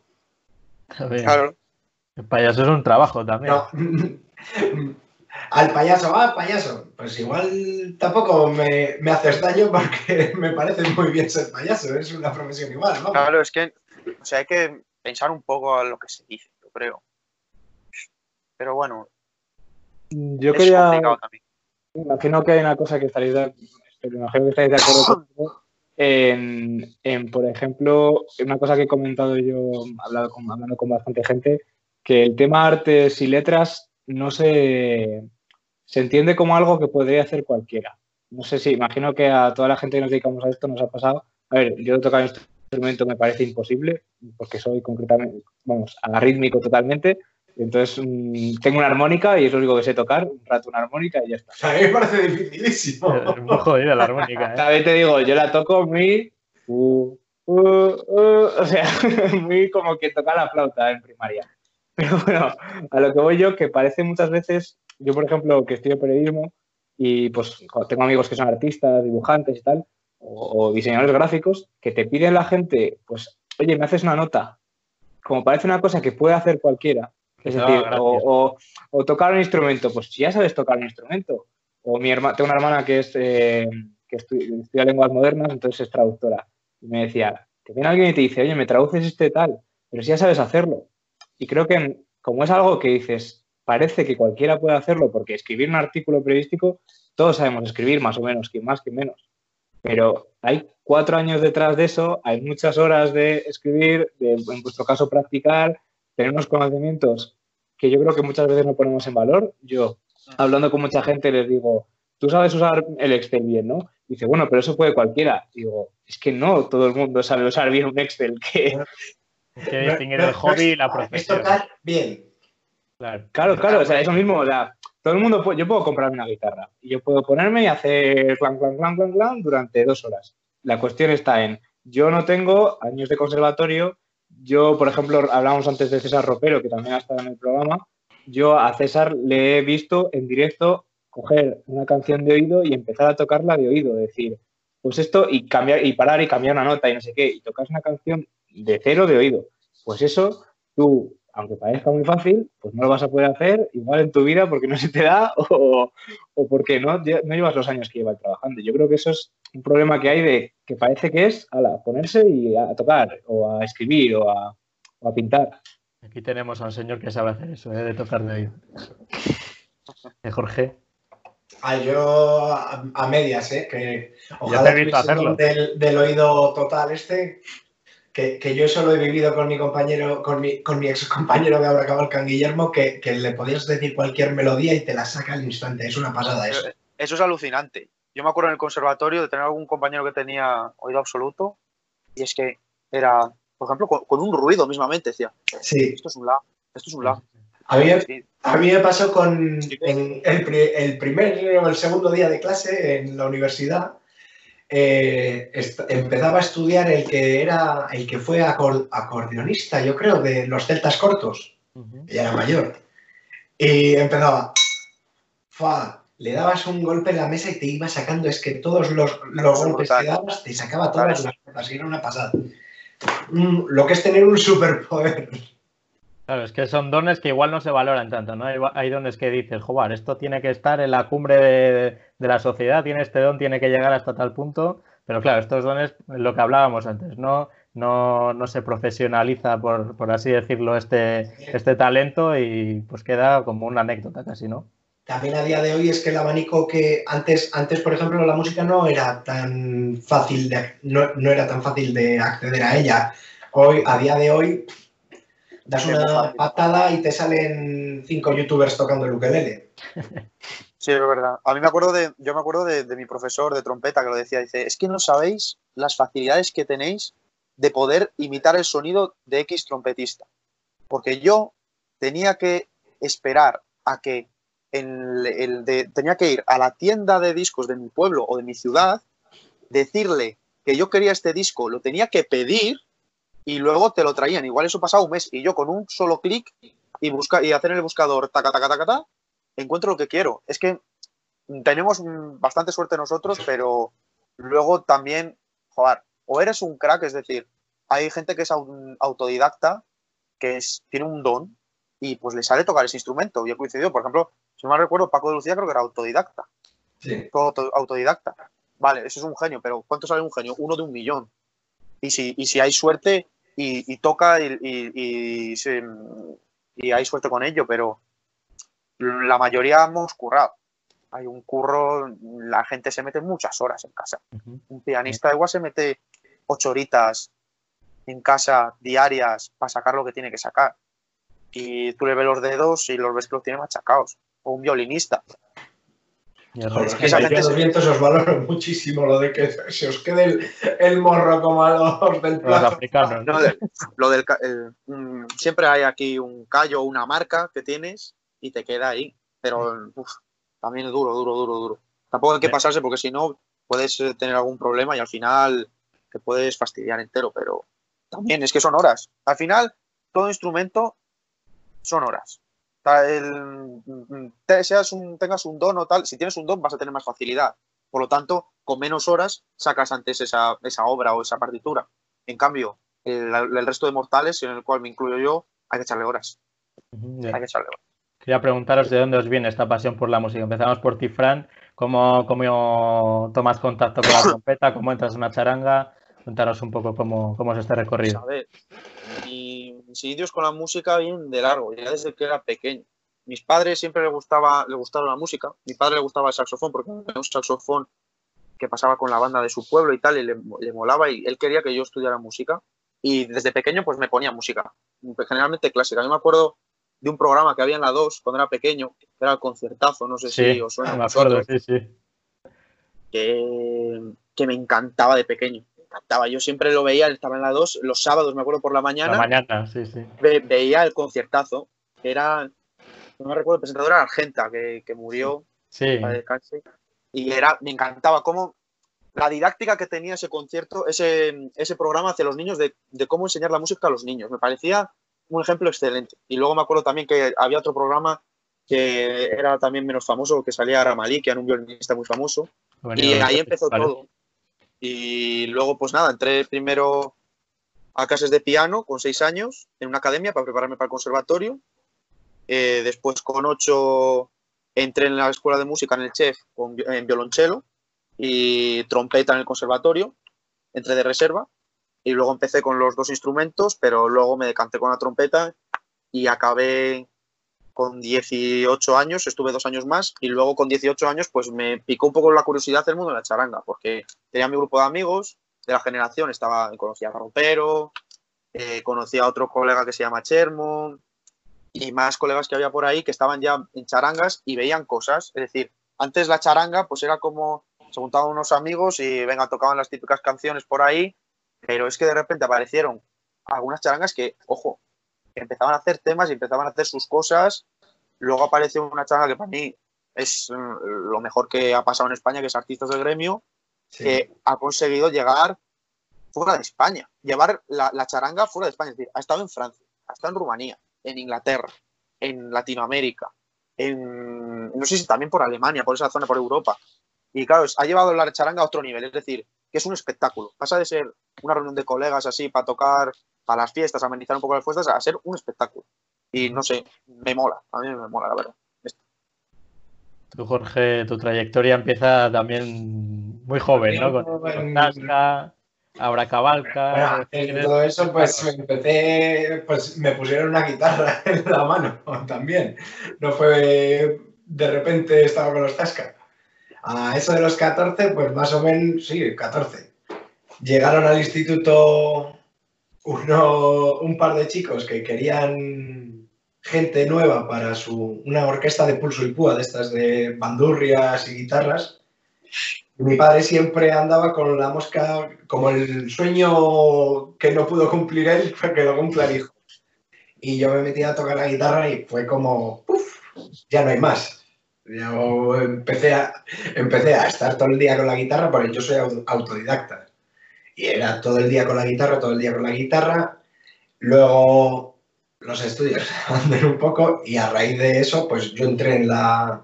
A ver, Claro, El payaso es un trabajo también. No. Al payaso, ah, payaso. Pues igual tampoco me, me haces daño porque me parece muy bien ser payaso. Es una profesión igual, ¿no? claro, es que, o sea, hay que pensar un poco a lo que se dice, yo creo. Pero bueno, Yo es quería. también. Imagino que hay una cosa que estaréis de, imagino que estáis de acuerdo conmigo en, en, por ejemplo, una cosa que he comentado yo, hablado con, hablando con bastante gente, que el tema artes y letras no se, se entiende como algo que podría hacer cualquiera. No sé si, imagino que a toda la gente que nos dedicamos a esto nos ha pasado. A ver, yo tocar un instrumento me parece imposible, porque soy concretamente, vamos, arrítmico totalmente. Entonces, mmm, tengo una armónica y es lo único que sé tocar, un rato una armónica y ya está. A mí me parece dificilísimo. Es muy jodida la armónica, ¿eh? También te digo, yo la toco muy. Uh, uh, uh, o sea, muy como que toca la flauta en primaria. Pero bueno, a lo que voy yo, que parece muchas veces, yo por ejemplo, que estudio periodismo y pues tengo amigos que son artistas, dibujantes y tal, o, o diseñadores gráficos, que te piden la gente, pues, oye, me haces una nota. Como parece una cosa que puede hacer cualquiera. Es No, decir, gracias. o, o- o tocar un instrumento, pues si ya sabes tocar un instrumento. O mi hermana, tengo una hermana que es eh, que estu- estudia lenguas modernas, entonces es traductora. Y me decía, te viene alguien y te dice, oye, me traduces este tal, pero si ya sabes hacerlo. Y creo que como es algo que dices, parece que cualquiera puede hacerlo, porque escribir un artículo periodístico, todos sabemos escribir más o menos, quien más, quien menos. Pero hay cuatro años detrás de eso, hay muchas horas de escribir, de, en vuestro caso practicar, tener unos conocimientos que yo creo que muchas veces no ponemos en valor. Yo, hablando con mucha gente, les digo, tú sabes usar el Excel bien, ¿no? Dice, bueno, pero eso puede cualquiera. Digo, es que no todo el mundo sabe usar bien un Excel. Que... Hay que distinguir el hobby y la Es profesión. tocar bien. Claro. Claro, claro, o sea, eso mismo, o sea, todo el mundo, puede- yo puedo comprarme una guitarra y yo puedo ponerme y hacer clan, clan, clan, clan, clan durante dos horas. La cuestión está en, yo no tengo años de conservatorio, yo, por ejemplo, hablábamos antes de César Ropero, que también ha estado en el programa, yo a César le he visto en directo coger una canción de oído y empezar a tocarla de oído, decir, pues esto y cambiar y parar y cambiar una nota y no sé qué, y tocas una canción de cero de oído. Pues eso, tú, aunque parezca muy fácil, pues no lo vas a poder hacer igual en tu vida porque no se te da o, o porque no, no llevas los años que llevas trabajando. Yo creo que eso es un problema que hay de que parece que es ala, ponerse y a tocar o a escribir o a, o a pintar. Aquí tenemos a un señor que sabe hacer eso, ¿eh? de tocar de oído. Eh, Jorge. Ah, yo a, a medias, ¿eh? Que te ojalá he visto tuviese hacerlo. Del, del oído total este. Que, que yo eso lo he vivido con mi compañero, con mi, con mi ex compañero de ahora Cabalcan, Guillermo, que, que le podías decir cualquier melodía y te la saca al instante. Es una pasada eso. Eso es alucinante. Yo me acuerdo en el conservatorio de tener algún compañero que tenía oído absoluto y es que era, por ejemplo, con, con un ruido mismamente, decía, Sí, esto es un la, esto es un la. a mí, a mí me pasó con en el, el primer o el segundo día de clase en la universidad. Eh, empezaba a estudiar el que era el que fue acor- acordeonista, yo creo, de los celtas cortos. Ya era mayor. Y empezaba. Fa, le dabas un golpe en la mesa y te iba sacando, es que todos los, los golpes que dabas te sacaba todas las notas era una pasada. Mm, lo que es tener un superpoder. Claro, es que son dones que igual no se valoran tanto, ¿no? Hay, dones que dices, joder, esto tiene que estar en la cumbre de, la sociedad, tiene este don, tiene que llegar hasta tal punto, pero claro, estos dones, lo que hablábamos antes, no, no, no se profesionaliza, por, por, así decirlo, este, este talento y pues queda como una anécdota casi, ¿no? También a día de hoy es que el abanico que antes, antes por ejemplo, la música no era tan fácil de, no, no era tan fácil de acceder a ella. Hoy, a día de hoy, das una patada y te salen cinco youtubers tocando el ukelele. Sí, es verdad. A mí me acuerdo de, yo me acuerdo de, mi profesor de trompeta que lo decía, dice, es que no sabéis las facilidades que tenéis de poder imitar el sonido de X trompetista. Porque yo tenía que esperar a que el de, tenía que ir a la tienda de discos de mi pueblo o de mi ciudad, decirle que yo quería este disco, lo tenía que pedir y luego te lo traían. Igual eso pasaba un mes y yo con un solo clic y, busca, y hacer en el buscador taca, taca, taca, taca, encuentro lo que quiero. Es que tenemos bastante suerte nosotros, pero luego también, joder, o eres un crack, es decir, hay gente que es autodidacta, que es, tiene un don y pues le sale tocar ese instrumento. Yo he coincidido, por ejemplo, si no mal recuerdo, Paco de Lucía creo que era autodidacta. Sí. autodidacta. Vale, eso es un genio, pero ¿cuánto sale un genio? Uno de un millón. Y si, y si hay suerte, y, toca y, y, hay suerte con ello, pero la mayoría hemos currado. Hay un curro, la gente se mete muchas horas en casa. Un pianista igual se mete ocho horitas en casa diarias para sacar lo que tiene que sacar. Y tú le ves los dedos y los ves que los tiene machacados. O un violinista. Es que esa gente los vientos os valoro muchísimo lo de que se os quede el, morro como a los del plato. lo del, mm, siempre hay aquí un callo o una marca que tienes y te queda ahí. Pero también es duro, duro, duro, duro. Tampoco hay que pasarse porque si no puedes eh, tener algún problema y al final te puedes fastidiar entero. Pero también es que son horas. Al final, todo instrumento son horas el, seas un, tengas un don o tal, si tienes un don vas a tener más facilidad. Por lo tanto, con menos horas sacas antes esa, esa obra o esa partitura. En cambio, el, resto de mortales, en el cual me incluyo yo, hay que echarle horas. Hay que echarle horas. Quería preguntaros de dónde os viene esta pasión por la música. Empezamos por ti, Fran. ¿Cómo, cómo tomas contacto con la trompeta? ¿Cómo entras en una charanga? Cuéntanos un poco cómo, cómo es este recorrido. A ver, mis inicios con la música vienen de largo, ya desde que era pequeño. Mis padres siempre le gustaba, le gustaba la música. Mi padre le gustaba el saxofón porque era un saxofón que pasaba con la banda de su pueblo y tal, y le, molaba y él quería que yo estudiara música. Y desde pequeño pues me ponía música, generalmente clásica. Yo me acuerdo de un programa que había en la 2 cuando era pequeño, que era el concertazo, no sé si os suena. Me acuerdo, sí, sí. Que, que me encantaba de pequeño encantaba. Yo siempre lo veía, estaba en la 2, los sábados, me acuerdo por la mañana. La mañana, sí, sí. veía el conciertazo, que era, no me recuerdo, el presentador era Argenta, que, murió. Sí. Y era, me encantaba cómo la didáctica que tenía ese concierto, ese, ese programa hacia los niños de, cómo enseñar la música a los niños. Me parecía un ejemplo excelente. Y luego me acuerdo también que había otro programa que era también menos famoso, que salía Ramalí, que era un violinista muy famoso. y ahí empezó todo. Y luego, pues nada, entré primero a clases de piano con seis años en una academia para prepararme para el conservatorio. Eh, después, con ocho, entré en la escuela de música en el chef con, en violonchelo y trompeta en el conservatorio. Entré de reserva y luego empecé con los dos instrumentos, pero luego me decanté con la trompeta y acabé con 18 años, estuve dos años más y luego con 18 años pues me picó un poco la curiosidad del mundo de la charanga porque tenía mi grupo de amigos de la generación, estaba, conocía a Rompero, eh, a otro colega que se llama Chermo y más colegas que había por ahí que estaban ya en charangas y veían cosas, es decir, antes la charanga pues era como se juntaban unos amigos y venga, tocaban las típicas canciones por ahí, pero es que de repente aparecieron algunas charangas que, ojo, empezaban a hacer temas y empezaban a hacer sus cosas. Luego apareció una charanga que para mí es mm, lo mejor que ha pasado en España, que es Artistas del Gremio, que ha conseguido llegar fuera de España, llevar la, charanga fuera de España. Es decir, ha estado en Francia, ha estado en Rumanía, en Inglaterra, en Latinoamérica, en, no sé si también por Alemania, por esa zona, por Europa. Y claro, ha llevado la charanga a otro nivel, es decir, que es un espectáculo. Pasa de ser una reunión de colegas así para tocar, para las fiestas, amenizar un poco las fiestas, a ser un espectáculo. Y no sé, me mola, a mí me mola, la verdad. Tú, Jorge, tu trayectoria empieza también muy joven, ¿no? Con Tasca, Abracabalca. Bueno, todo eso, pues empecé, pues me pusieron una guitarra en la mano también. No fue de repente estaba con los Tasca. A eso de los 14, pues más o menos, sí, 14. Llegaron al instituto uno, un par de chicos que querían gente nueva para su, una orquesta de pulso y púa, de estas de bandurrias y guitarras. Mi padre siempre andaba con la mosca, como el sueño que no pudo cumplir él, fue que lo cumpla el. Y yo me metí a tocar la guitarra y fue como, ¡puf! Ya no hay más. Yo empecé a, empecé a estar todo el día con la guitarra porque yo soy autodidacta. Y era todo el día con la guitarra, todo el día con la guitarra. Luego los estudios anden un poco y a raíz de eso, pues yo entré en la,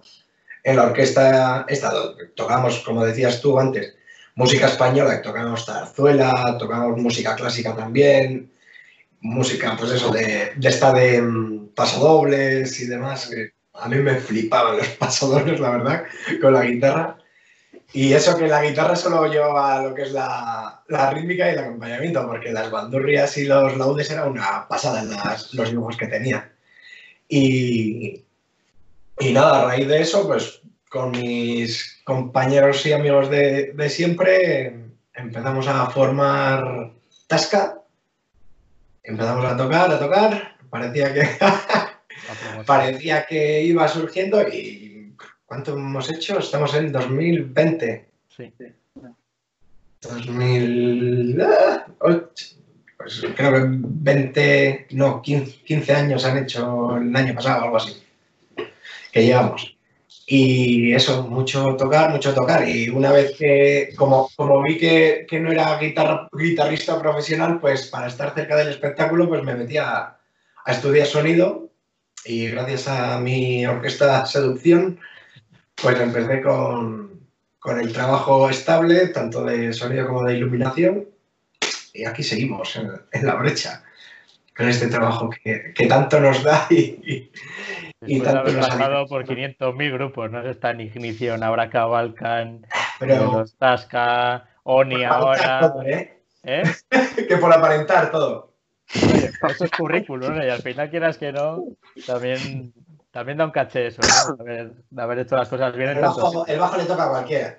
en la orquesta esta, tocamos, como decías tú antes, música española, tocamos zarzuela, tocamos música clásica también, música, pues eso, de, de esta de mm, pasodobles y demás, a mí me flipaban los pasodobles, la verdad, con la guitarra. Y eso que la guitarra solo llevaba lo que es la, rítmica y el acompañamiento, porque las bandurrias y los laudes era una pasada en los dibujos que tenía. Y, y nada, a raíz de eso, pues con mis compañeros y amigos de, siempre empezamos a formar Tasca, empezamos a tocar, a tocar, parecía que, parecía que iba surgiendo y ¿Cuánto hemos hecho? Estamos en 2020. Sí. 2008. Pues creo que 20, no, 15, años han hecho el año pasado, algo así. Que llevamos. Y eso, mucho tocar, mucho tocar. Y una vez que, como, como vi que, no era guitarrista profesional, pues para estar cerca del espectáculo, pues me metí a, a estudiar sonido. Y gracias a mi orquesta Seducción, pues empecé con, el trabajo estable, tanto de sonido como de iluminación, y aquí seguimos, en, la brecha, con este trabajo que, tanto nos da y, y, tanto nos pasado por 500.000 grupos, ¿no? Está en Ignición, Abraca, Balkan, Pero, Tasca, Oni ahora... ¿eh? ¿Eh? que por aparentar todo. eso es currículum, ¿no? Y al final quieras que no, también también da un caché eso, ¿no? de, haber, hecho las cosas bien. El, bajo, el bajo le toca a cualquiera.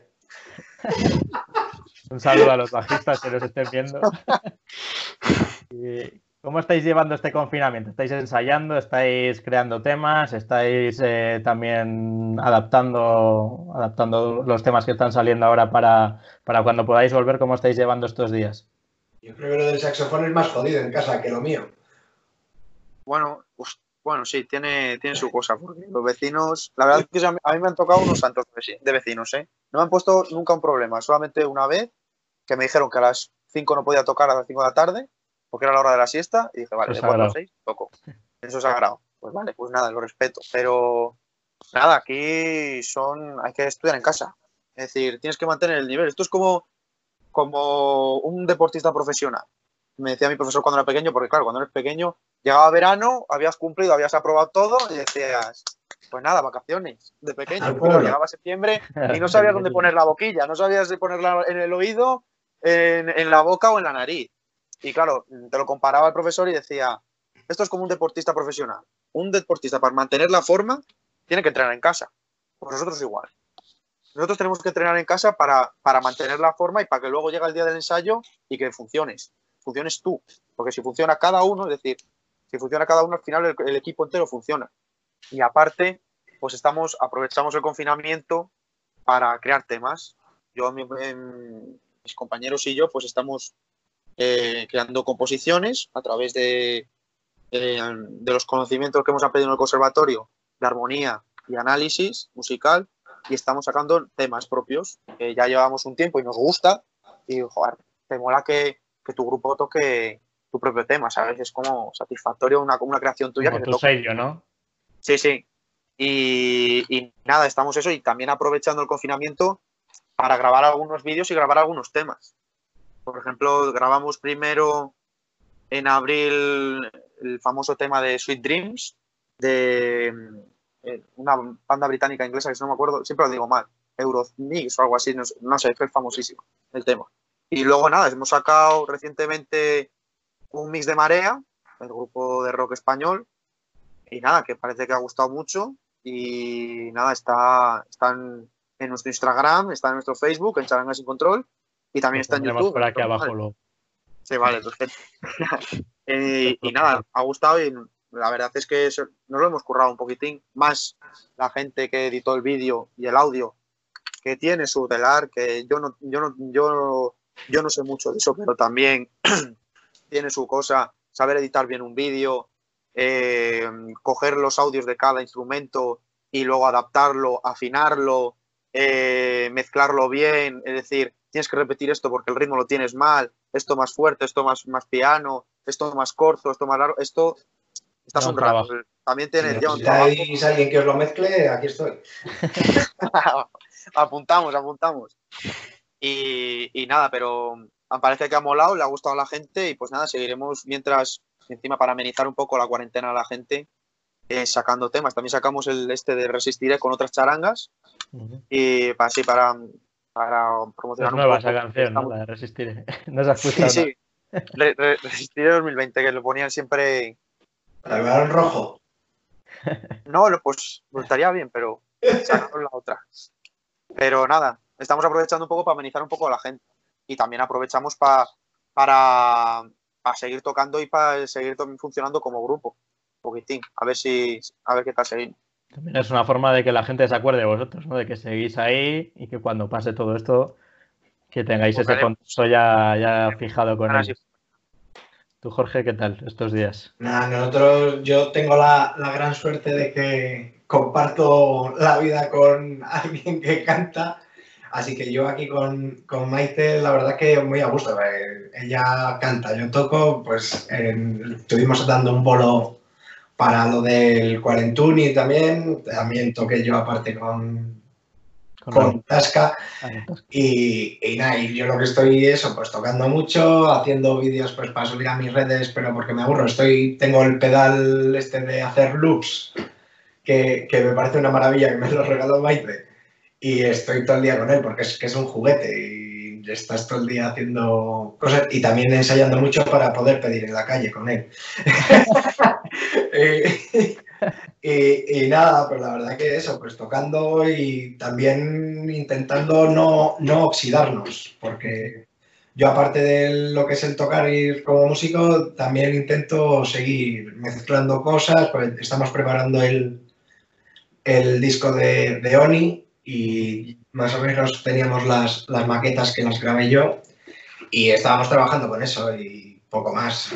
un saludo a los bajistas que nos estén viendo. ¿Cómo estáis llevando este confinamiento? ¿Estáis ensayando? ¿Estáis creando temas? ¿Estáis eh, también adaptando, adaptando los temas que están saliendo ahora para, para cuando podáis volver? ¿Cómo estáis llevando estos días? Yo creo que lo del saxofón es más jodido en casa que lo mío. Bueno, pues bueno, sí, tiene, tiene su cosa, porque los vecinos, la verdad es que a mí me han tocado unos santos de vecinos, ¿eh? No me han puesto nunca un problema, solamente una vez que me dijeron que a las 5 no podía tocar a las 5 de la tarde, porque era la hora de la siesta, y dije, vale, de 4 a 6 toco. Eso es sagrado. Pues vale, pues nada, lo respeto. Pero nada, aquí son, hay que estudiar en casa. Es decir, tienes que mantener el nivel. Esto es como, como un deportista profesional. Me decía mi profesor cuando era pequeño, porque claro, cuando eres pequeño Llegaba verano, habías cumplido, habías aprobado todo y decías, pues nada, vacaciones de pequeño. Pero llegaba septiembre y no sabías dónde poner la boquilla, no sabías si ponerla en el oído, en, la boca o en la nariz. Y claro, te lo comparaba el profesor y decía, esto es como un deportista profesional. Un deportista para mantener la forma tiene que entrenar en casa. Pues nosotros igual. Nosotros tenemos que entrenar en casa para, para mantener la forma y para que luego llegue el día del ensayo y que funciones. Funciones tú. Porque si funciona cada uno, es decir, si funciona cada uno, al final el, equipo entero funciona. Y aparte, pues estamos, aprovechamos el confinamiento para crear temas. Yo, mis compañeros y yo, pues estamos eh, creando composiciones a través de, de, los conocimientos que hemos aprendido en el conservatorio de armonía y análisis musical y estamos sacando temas propios que ya llevamos un tiempo y nos gusta y joder, te mola que, que tu grupo toque tu propio tema, ¿sabes? Es como satisfactorio una, una creación tuya. Como tu sello, ¿no? Sí, sí. Y, y nada, estamos eso y también aprovechando el confinamiento para grabar algunos vídeos y grabar algunos temas. Por ejemplo, grabamos primero en abril el famoso tema de Sweet Dreams de eh, una banda británica inglesa que si no me acuerdo, siempre lo digo mal, Euromix o algo así, no, no sé, es famosísimo el tema. Y luego nada, hemos sacado recientemente un mix de Marea, el grupo de rock español, y nada, que parece que ha gustado mucho y nada, está, están en nuestro Instagram, está en nuestro Facebook, en Charangas sin Control, y también está en YouTube. por aquí abajo lo... Sí, vale, perfecto. Eh, y nada, ha gustado y la verdad es que nos lo hemos currado un poquitín. Más la gente que editó el vídeo y el audio, que tiene su telar, que yo no, yo no, yo, yo no sé mucho de eso, pero también tiene su cosa, saber editar bien un vídeo, eh, coger los audios de cada instrumento y luego adaptarlo, afinarlo, eh, mezclarlo bien, es decir, tienes que repetir esto porque el ritmo lo tienes mal, esto más fuerte, esto más, más piano, esto más corto, esto más largo, esto estás Lleva un rato. trabajo. También Si tienes ya un trabajo. alguien que os lo mezcle, aquí estoy. apuntamos, apuntamos. Y, y nada, pero parece que ha molado, le ha gustado a la gente y pues nada, seguiremos mientras, encima para amenizar un poco la cuarentena a la gente, eh, sacando temas. También sacamos el este de Resistiré con otras charangas y para así para, para Es promocionar un nueva poco. esa canción, La de Resistir. No se ha Sí, escuchado. sí. Re- re- Resistiré 2020, que lo ponían siempre. Para el balón rojo. No, lo- pues, pues estaría bien, pero sacaron la otra. Pero nada, estamos aprovechando un poco para amenizar un poco a la gente. Y también aprovechamos pa- para, para seguir tocando y para seguir también funcionando como grupo. Un poquitín. A ver si a ver qué tal seguimos. También es una forma de que la gente se acuerde de vosotros, ¿no? De que seguís ahí y que cuando pase todo esto, que tengáis ese contacto ya, ya fijado con Ahora sí. Tú, Jorge, ¿qué tal estos días? Nada, nosotros, yo tengo la, la gran suerte de que comparto la vida con alguien que canta, así que yo aquí con, con Maite, la verdad que muy a gusto. eh, Ella canta, yo toco, pues en- estuvimos dando un bolo para lo del Cuarentuni también, también toqué yo aparte con, Con con Tasca. Ah, Y, y nada, y yo lo que estoy eso, pues tocando mucho, haciendo vídeos pues para subir a mis redes, pero porque me aburro. Estoy, tengo el pedal este de hacer loops, que, que me parece una maravilla, que me lo regaló Maite. Y estoy todo el día con él, porque es que es un juguete y estás todo el día haciendo cosas y también ensayando mucho para poder pedir en la calle con él. y, nada, pues la verdad que eso, pues tocando y también intentando no, no oxidarnos, porque yo aparte de lo que es el tocar y ir como músico, también intento seguir mezclando cosas, pues estamos preparando el, el disco de, de Oni y más o menos teníamos las, las maquetas que las grabé yo y estábamos trabajando con eso y poco más.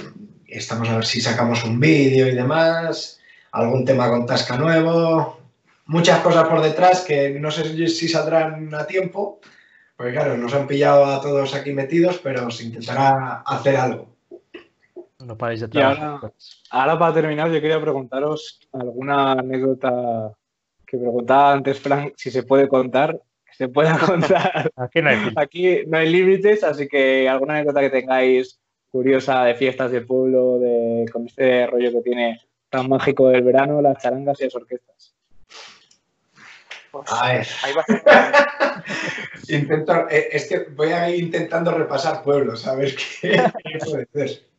Estamos a ver si sacamos un vídeo y demás algún tema con Tasca nuevo, muchas cosas por detrás que no sé si saldrán a tiempo, porque claro, nos han pillado a todos aquí metidos, pero se intentará hacer algo. No paráis de trabajar. ahora- Ahora para terminar, yo quería preguntaros alguna anécdota que preguntaba antes Frank, si se puede contar, se pueda contar. Aquí no hay filtro. Aquí no hay límites, así que alguna anécdota que tengáis curiosa de fiestas de pueblo, de, con este rollo que tiene tan mágico del verano, las charangas y las orquestas. Pues, A ver, ahí va. intento, eh, es que voy a ir intentando repasar pueblos, a ver qué, qué puede ser.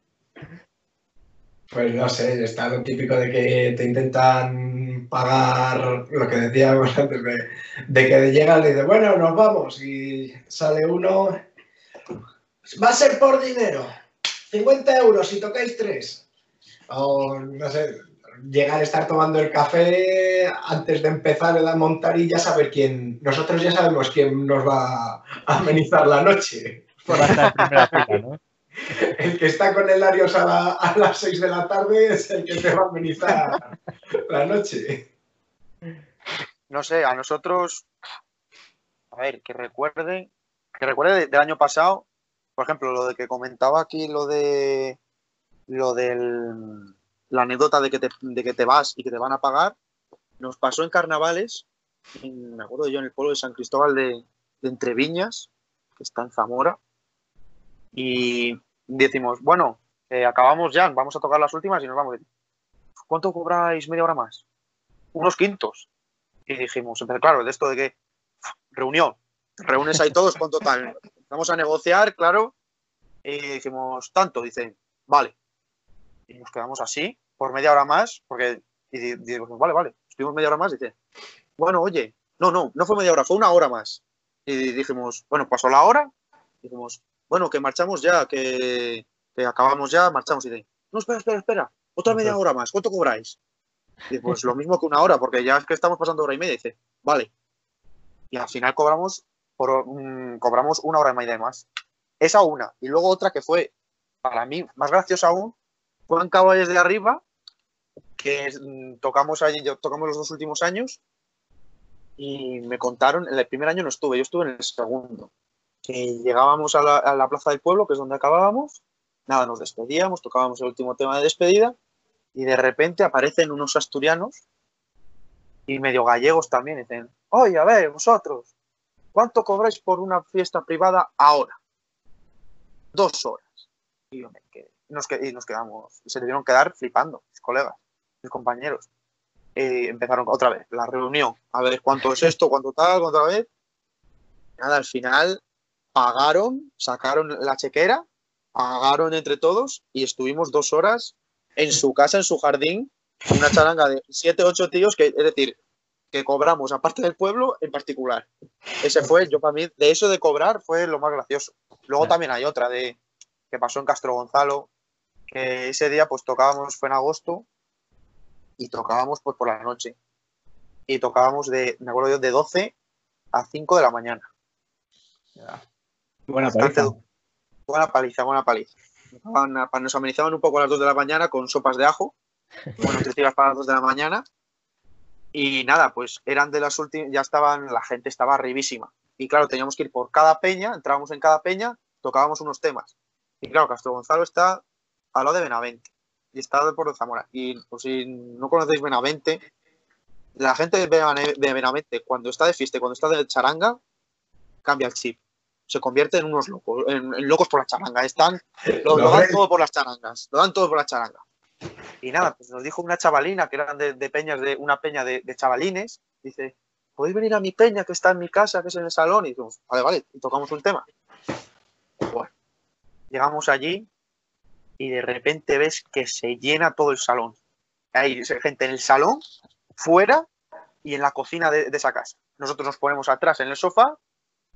Pues no sé, está lo típico de que te intentan pagar lo que decíamos antes, de, de que llegan y dices, bueno, nos vamos, y sale uno, va a ser por dinero, 50 euros si tocáis tres. O no sé, llegar a estar tomando el café antes de empezar a montar y ya saber quién, nosotros ya sabemos quién nos va a amenizar la noche. Va a estar en primera fila, ¿no? El que está con el Arios a, la- a las 6 de la tarde es el que te va a amenizar la noche. no sé, a nosotros, a ver, que recuerde, que recuerde de- del año pasado, por ejemplo, lo de que comentaba aquí, lo de, lo del, la anécdota de que te, de que te vas y que te van a pagar. nos pasó en carnavales, me acuerdo yo, en el pueblo de San Cristóbal de, de Entreviñas, que está en Zamora, y decimos, bueno, eh, acabamos ya, vamos a tocar las últimas y nos vamos. ¿Cuánto cobráis media hora más? Unos quintos. Y dijimos, claro, de esto de que reunión, reúnes ahí todos con total. Vamos a negociar, claro, y dijimos, tanto, dicen, vale. Y nos quedamos así, por media hora más, porque, y di- digo, vale, vale, estuvimos media hora más, dice, bueno, oye, no, no, no fue media hora, fue una hora más. Y dijimos, bueno, pasó la hora, dijimos, bueno, que marchamos ya, que, que acabamos ya, marchamos. Y dice, no, espera, espera, espera, otra media hora más, ¿cuánto cobráis? Y pues lo mismo que una hora, porque ya es que estamos pasando hora y media. Dice, vale. Y al final cobramos, por, mm, cobramos una hora y media más. Esa una. Y luego otra que fue, para mí, más graciosa aún, fue en Caballes de Arriba, que mm, tocamos allí, yo- tocamos los dos últimos años, y me contaron, en el primer año no estuve, yo estuve en el segundo. Llegábamos a la, plaza del pueblo, que es donde acabábamos, nada, nos despedíamos, tocábamos el último tema de despedida, y de repente aparecen unos asturianos y medio gallegos también. Dicen, oye, a ver, vosotros, ¿cuánto cobráis por una fiesta privada ahora? Dos horas. Y, nos, que- y quedamos, se debieron quedar flipando, mis colegas, mis compañeros. Empezaron otra vez la reunión, a ver cuánto es esto, cuánto tal, cuánto vez. Nada, al final pagaron, sacaron la chequera, pagaron entre todos y estuvimos dos horas en su casa, en su jardín, una charanga de siete, ocho tíos, que es decir, que cobramos aparte del pueblo en particular. Ese fue, yo para mí, de eso de cobrar fue lo más gracioso. Luego también hay otra de que pasó en Castro Gonzalo, que ese día pues tocábamos, fue en agosto, y tocábamos pues por la noche. Y tocábamos de, me acuerdo yo, de 12 a 5 de la mañana. Buena Bastante paliza. Buena paliza, buena paliza. Nos amenizaban un poco a las 2 de la mañana con sopas de ajo, bueno, nutritivas para las 2 de la mañana. Y nada, pues eran de las últimas, ya estaban, la gente estaba arribísima. Y claro, teníamos que ir por cada peña, entrábamos en cada peña, tocábamos unos temas. Y claro, Castro Gonzalo está al lado de Benavente y está por de Zamora. Y pues, si no conocéis Benavente, la gente de Benave- de Benavente, cuando está de fiesta cuando está de charanga, cambia el chip. Se convierte en unos locos, en, en locos por la charanga. Están, lo, lo dan todo por las charangas, lo dan todo por la charanga. Y nada, pues nos dijo una chavalina, que eran de, de peñas, de una peña de, de chavalines, dice, ¿podéis venir a mi peña que está en mi casa, que es en el salón? Y dijimos, vale, vale, y tocamos un tema. Bueno, llegamos allí y de repente ves que se llena todo el salón. Hay gente en el salón, fuera y en la cocina de, de esa casa. Nosotros nos ponemos atrás en el sofá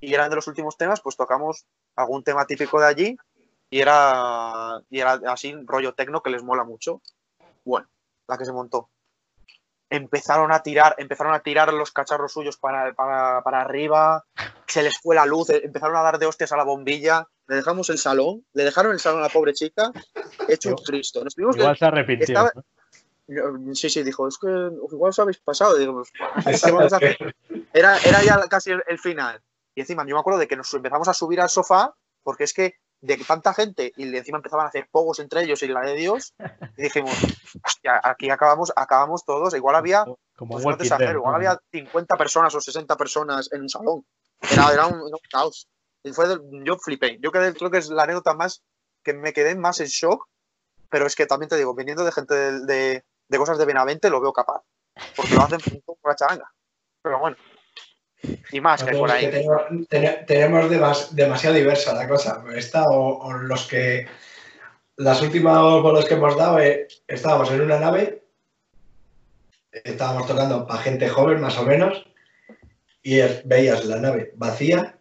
y eran de los últimos temas, pues tocamos algún tema típico de allí y era, y era así rollo tecno que les mola mucho. Bueno, la que se montó. Empezaron a tirar, empezaron a tirar los cacharros suyos para, para, para arriba, se les fue la luz, eh, empezaron a dar de hostias a la bombilla, le dejamos el salón, le dejaron el salón a la pobre chica, hecho un Cristo. Nos tuvimos que- Igual se arrepintió. estaba- ¿no? Sí, sí, dijo, es que igual os habéis pasado. Y digo, pues, ¿qué vamos a hacer? Era, era ya casi el, el final. Y encima, yo me acuerdo de que nos empezamos a subir al sofá, porque es que de tanta gente, y encima empezaban a hacer pogos entre ellos y la de Dios, y dijimos, hostia, aquí acabamos, acabamos todos. Igual había, Como pues no te exagero, igual había 50 personas o 60 personas en un salón. Era, era un, era un caos. Y fue del- yo flipé. Yo quedé- creo que es la anécdota más que me quedé más en shock, pero es que también te digo, viniendo de gente de, de- de cosas de Benavente, lo veo capaz. Porque lo hacen por la charanga. Pero bueno. Y más que por que ahí. tenemos, ten- tenemos demas- demasiado diversa la cosa. Esta o, o los que. Las últimas bolos que hemos dado, eh, estábamos en una nave, estábamos tocando para gente joven más o menos, y veías la nave vacía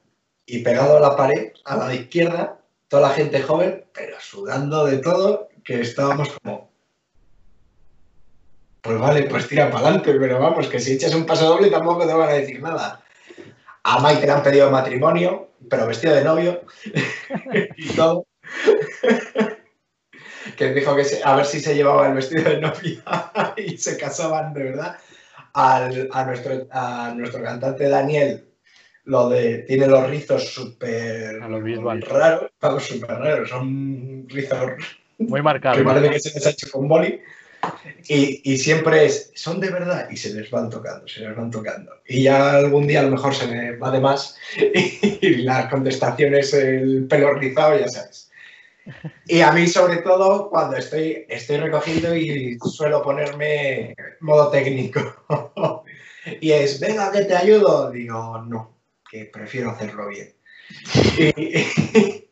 y pegado a la pared, a la de izquierda, toda la gente joven, pero sudando de todo, que estábamos como. Pues vale, pues tira para adelante, pero vamos, que si echas un paso doble tampoco te van a decir nada. A Mike le han pedido matrimonio, pero vestido de novio y todo. que dijo que se- a ver si se llevaba el vestido de novia y se casaban de verdad. Al- a, nuestro, a nuestro cantante Daniel, lo de tiene los rizos súper raros, vamos, súper raros, son rizos Muy que marcado. parece que se les ha hecho con boli. Y, siempre es, son de verdad, y se les van tocando, se les van tocando. Y ya algún día a lo mejor se me va de más y, las contestaciones, el pelo rizado, ya sabes. Y a mí, sobre todo, cuando estoy, estoy recogiendo y suelo ponerme modo técnico. y es, venga, que te ayudo. Digo, no, que prefiero hacerlo bien. Y,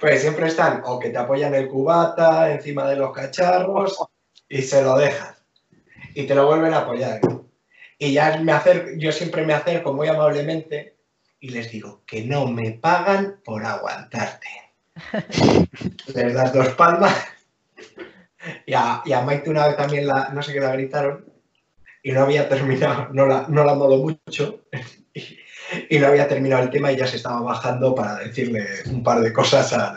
pues siempre están o que te apoyan el cubata encima de los cacharros y se lo dejan. Y te lo vuelven a apoyar. Y ya me acerco, yo siempre me acerco muy amablemente y les digo que no me pagan por aguantarte. les das dos palmas. Y a, y a Maite una vez también la, no sé qué la gritaron y no había terminado, no la, no la modo mucho y no había terminado el tema y ya se estaba bajando para decirle un par de cosas al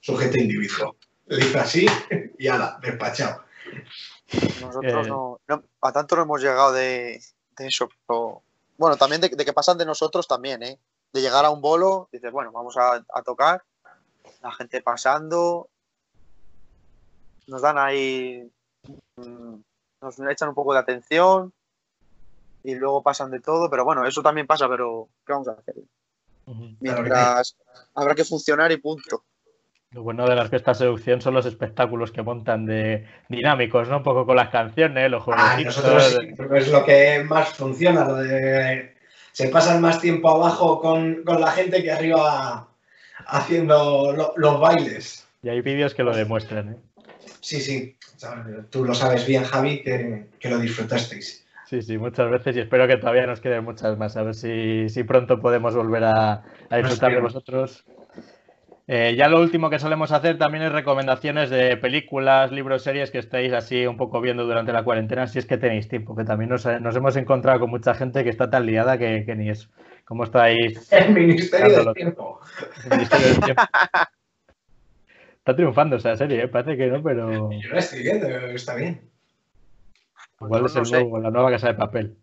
sujeto individuo. Le hizo así y la despachado. Nosotros no, a tanto no hemos llegado de, eso, bueno, también de, que pasan de nosotros también, ¿eh? De llegar a un bolo, dices, bueno, vamos a, a tocar, la gente pasando, nos dan ahí, mm, nos echan un poco de atención, y luego pasan de todo, pero bueno, eso también pasa, pero ¿qué vamos a hacer? Mientras habrá que funcionar y punto. Lo bueno de las fiestas seducción son los espectáculos que montan de dinámicos, ¿no? Un poco con las canciones, los juegos. Ah, nosotros es lo que más funciona, lo de se pasan más tiempo abajo con, la gente que arriba haciendo los bailes. Y hay vídeos que lo demuestran, ¿eh? Sí, sí. Tú lo sabes bien, Javi, que, que lo disfrutasteis. Sí, sí, muchas veces y espero que todavía nos queden muchas más. A ver si, pronto podemos volver a, disfrutar de vosotros. Eh, ya lo último que solemos hacer también es recomendaciones de películas, libros, series que estéis así un poco viendo durante la cuarentena, si es que tenéis tiempo, que también nos, hemos encontrado con mucha gente que está tan liada que, ni eso. ¿Cómo estáis? El Ministerio del Tiempo. El Ministerio del Tiempo. Está triunfando esa serie, ¿eh? parece que no, pero... Yo la estoy viendo, está bien. Igual es el la nueva casa de papel.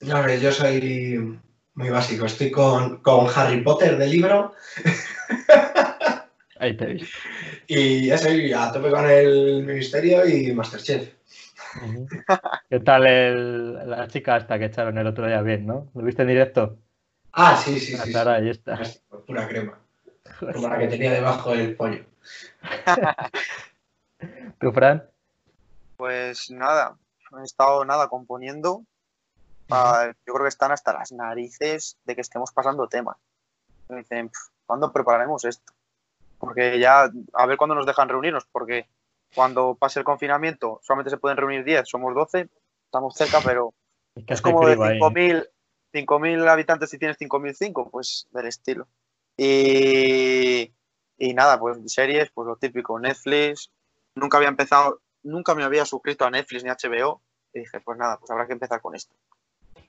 No, yo soy muy básico. Estoy con, Harry Potter del libro. Ahí te vi. Y ya soy a tope con el Ministerio y Masterchef. ¿Qué tal la chica hasta que echaron el otro día bien, no? ¿Lo viste en directo? Ah, sí, sí, sí. Ahí está. Pura crema. Como la que tenía debajo el pollo. ¿Tú, Fran? Pues nada, han estado nada componiendo. Yo creo que están hasta las narices de que estemos pasando temas. Me dicen, ¿cuándo prepararemos esto? Porque ya, a ver cuándo nos dejan reunirnos, porque cuando pase el confinamiento solamente se pueden reunir 10, somos 12, estamos cerca, pero es, como de 5.000 habitantes si tienes 5.005, pues del estilo. Y, y nada, pues series, pues lo típico, Netflix. Nunca había empezado, nunca me había suscrito a Netflix ni HBO y dije, pues nada, pues habrá que empezar con esto.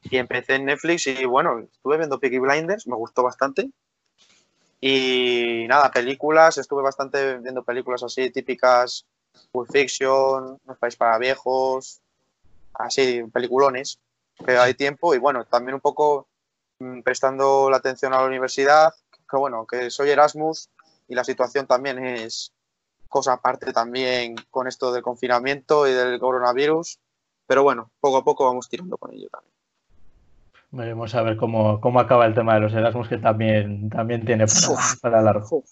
Y empecé en Netflix y bueno, estuve viendo Peaky Blinders, me gustó bastante. Y nada, películas, estuve bastante viendo películas así típicas, Pulp Fiction, Un país para viejos, así, peliculones, que hay tiempo. Y bueno, también un poco mm, prestando la atención a la universidad, que bueno, que soy Erasmus y la situación también es, cosa aparte también con esto del confinamiento y del coronavirus. Pero bueno, poco a poco vamos tirando con ello también. Veremos a ver cómo, acaba el tema de los Erasmus, que también, también tiene para, largo.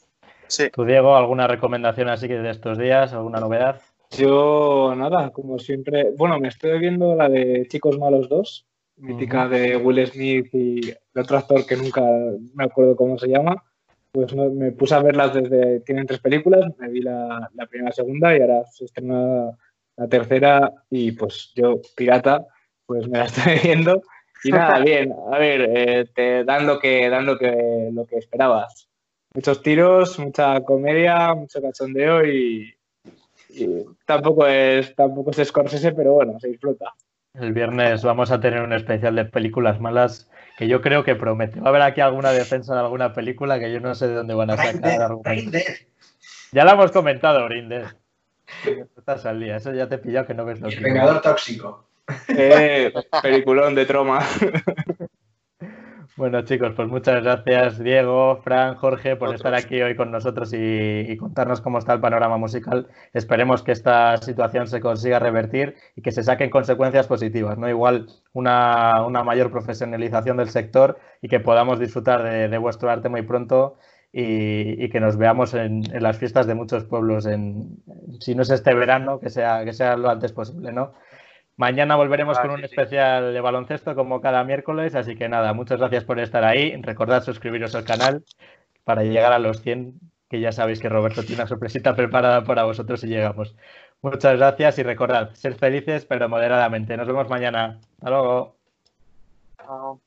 Sí. ¿Tú, Diego, alguna recomendación así que de estos días? ¿Alguna novedad? Yo, nada, como siempre. Bueno, me estoy viendo la de Chicos Malos 2, mítica de Will Smith y el otro actor que nunca me acuerdo cómo se llama pues me puse a verlas desde. Tienen tres películas, me vi la, primera, la segunda y ahora se estrena la tercera y pues yo, pirata, pues me la estoy viendo. Y nada, bien, a ver, eh, te dan lo que, dan lo que, lo que esperabas. Muchos tiros, mucha comedia, mucho cachondeo y, y tampoco es tampoco es Scorsese, pero bueno, se disfruta. El viernes vamos a tener un especial de películas malas que yo creo que promete. Va a haber aquí alguna defensa de alguna película que yo no sé de dónde van a sacar. Ya la hemos comentado, Brinder. Estás al día, eso ya te he pillado que no ves lo que. El vengador tóxico. Eh, peliculón de troma. Bueno, chicos, pues muchas gracias, Diego, Fran, Jorge, por estar aquí hoy con nosotros y, contarnos cómo está el panorama musical. Esperemos que esta situación se consiga revertir y que se saquen consecuencias positivas, ¿no? Igual una, mayor profesionalización del sector y que podamos disfrutar de, vuestro arte muy pronto y, que nos veamos en, las fiestas de muchos pueblos, en, si no es este verano, que sea, que sea lo antes posible, ¿no? Mañana volveremos con un especial de baloncesto como cada miércoles, así que nada, muchas gracias por estar ahí. Recordad suscribiros al canal para llegar a los 100, que ya sabéis que Roberto tiene una sorpresita preparada para vosotros si llegamos. Muchas gracias y recordad, ser felices pero moderadamente. Nos vemos mañana. Hasta luego. Chao.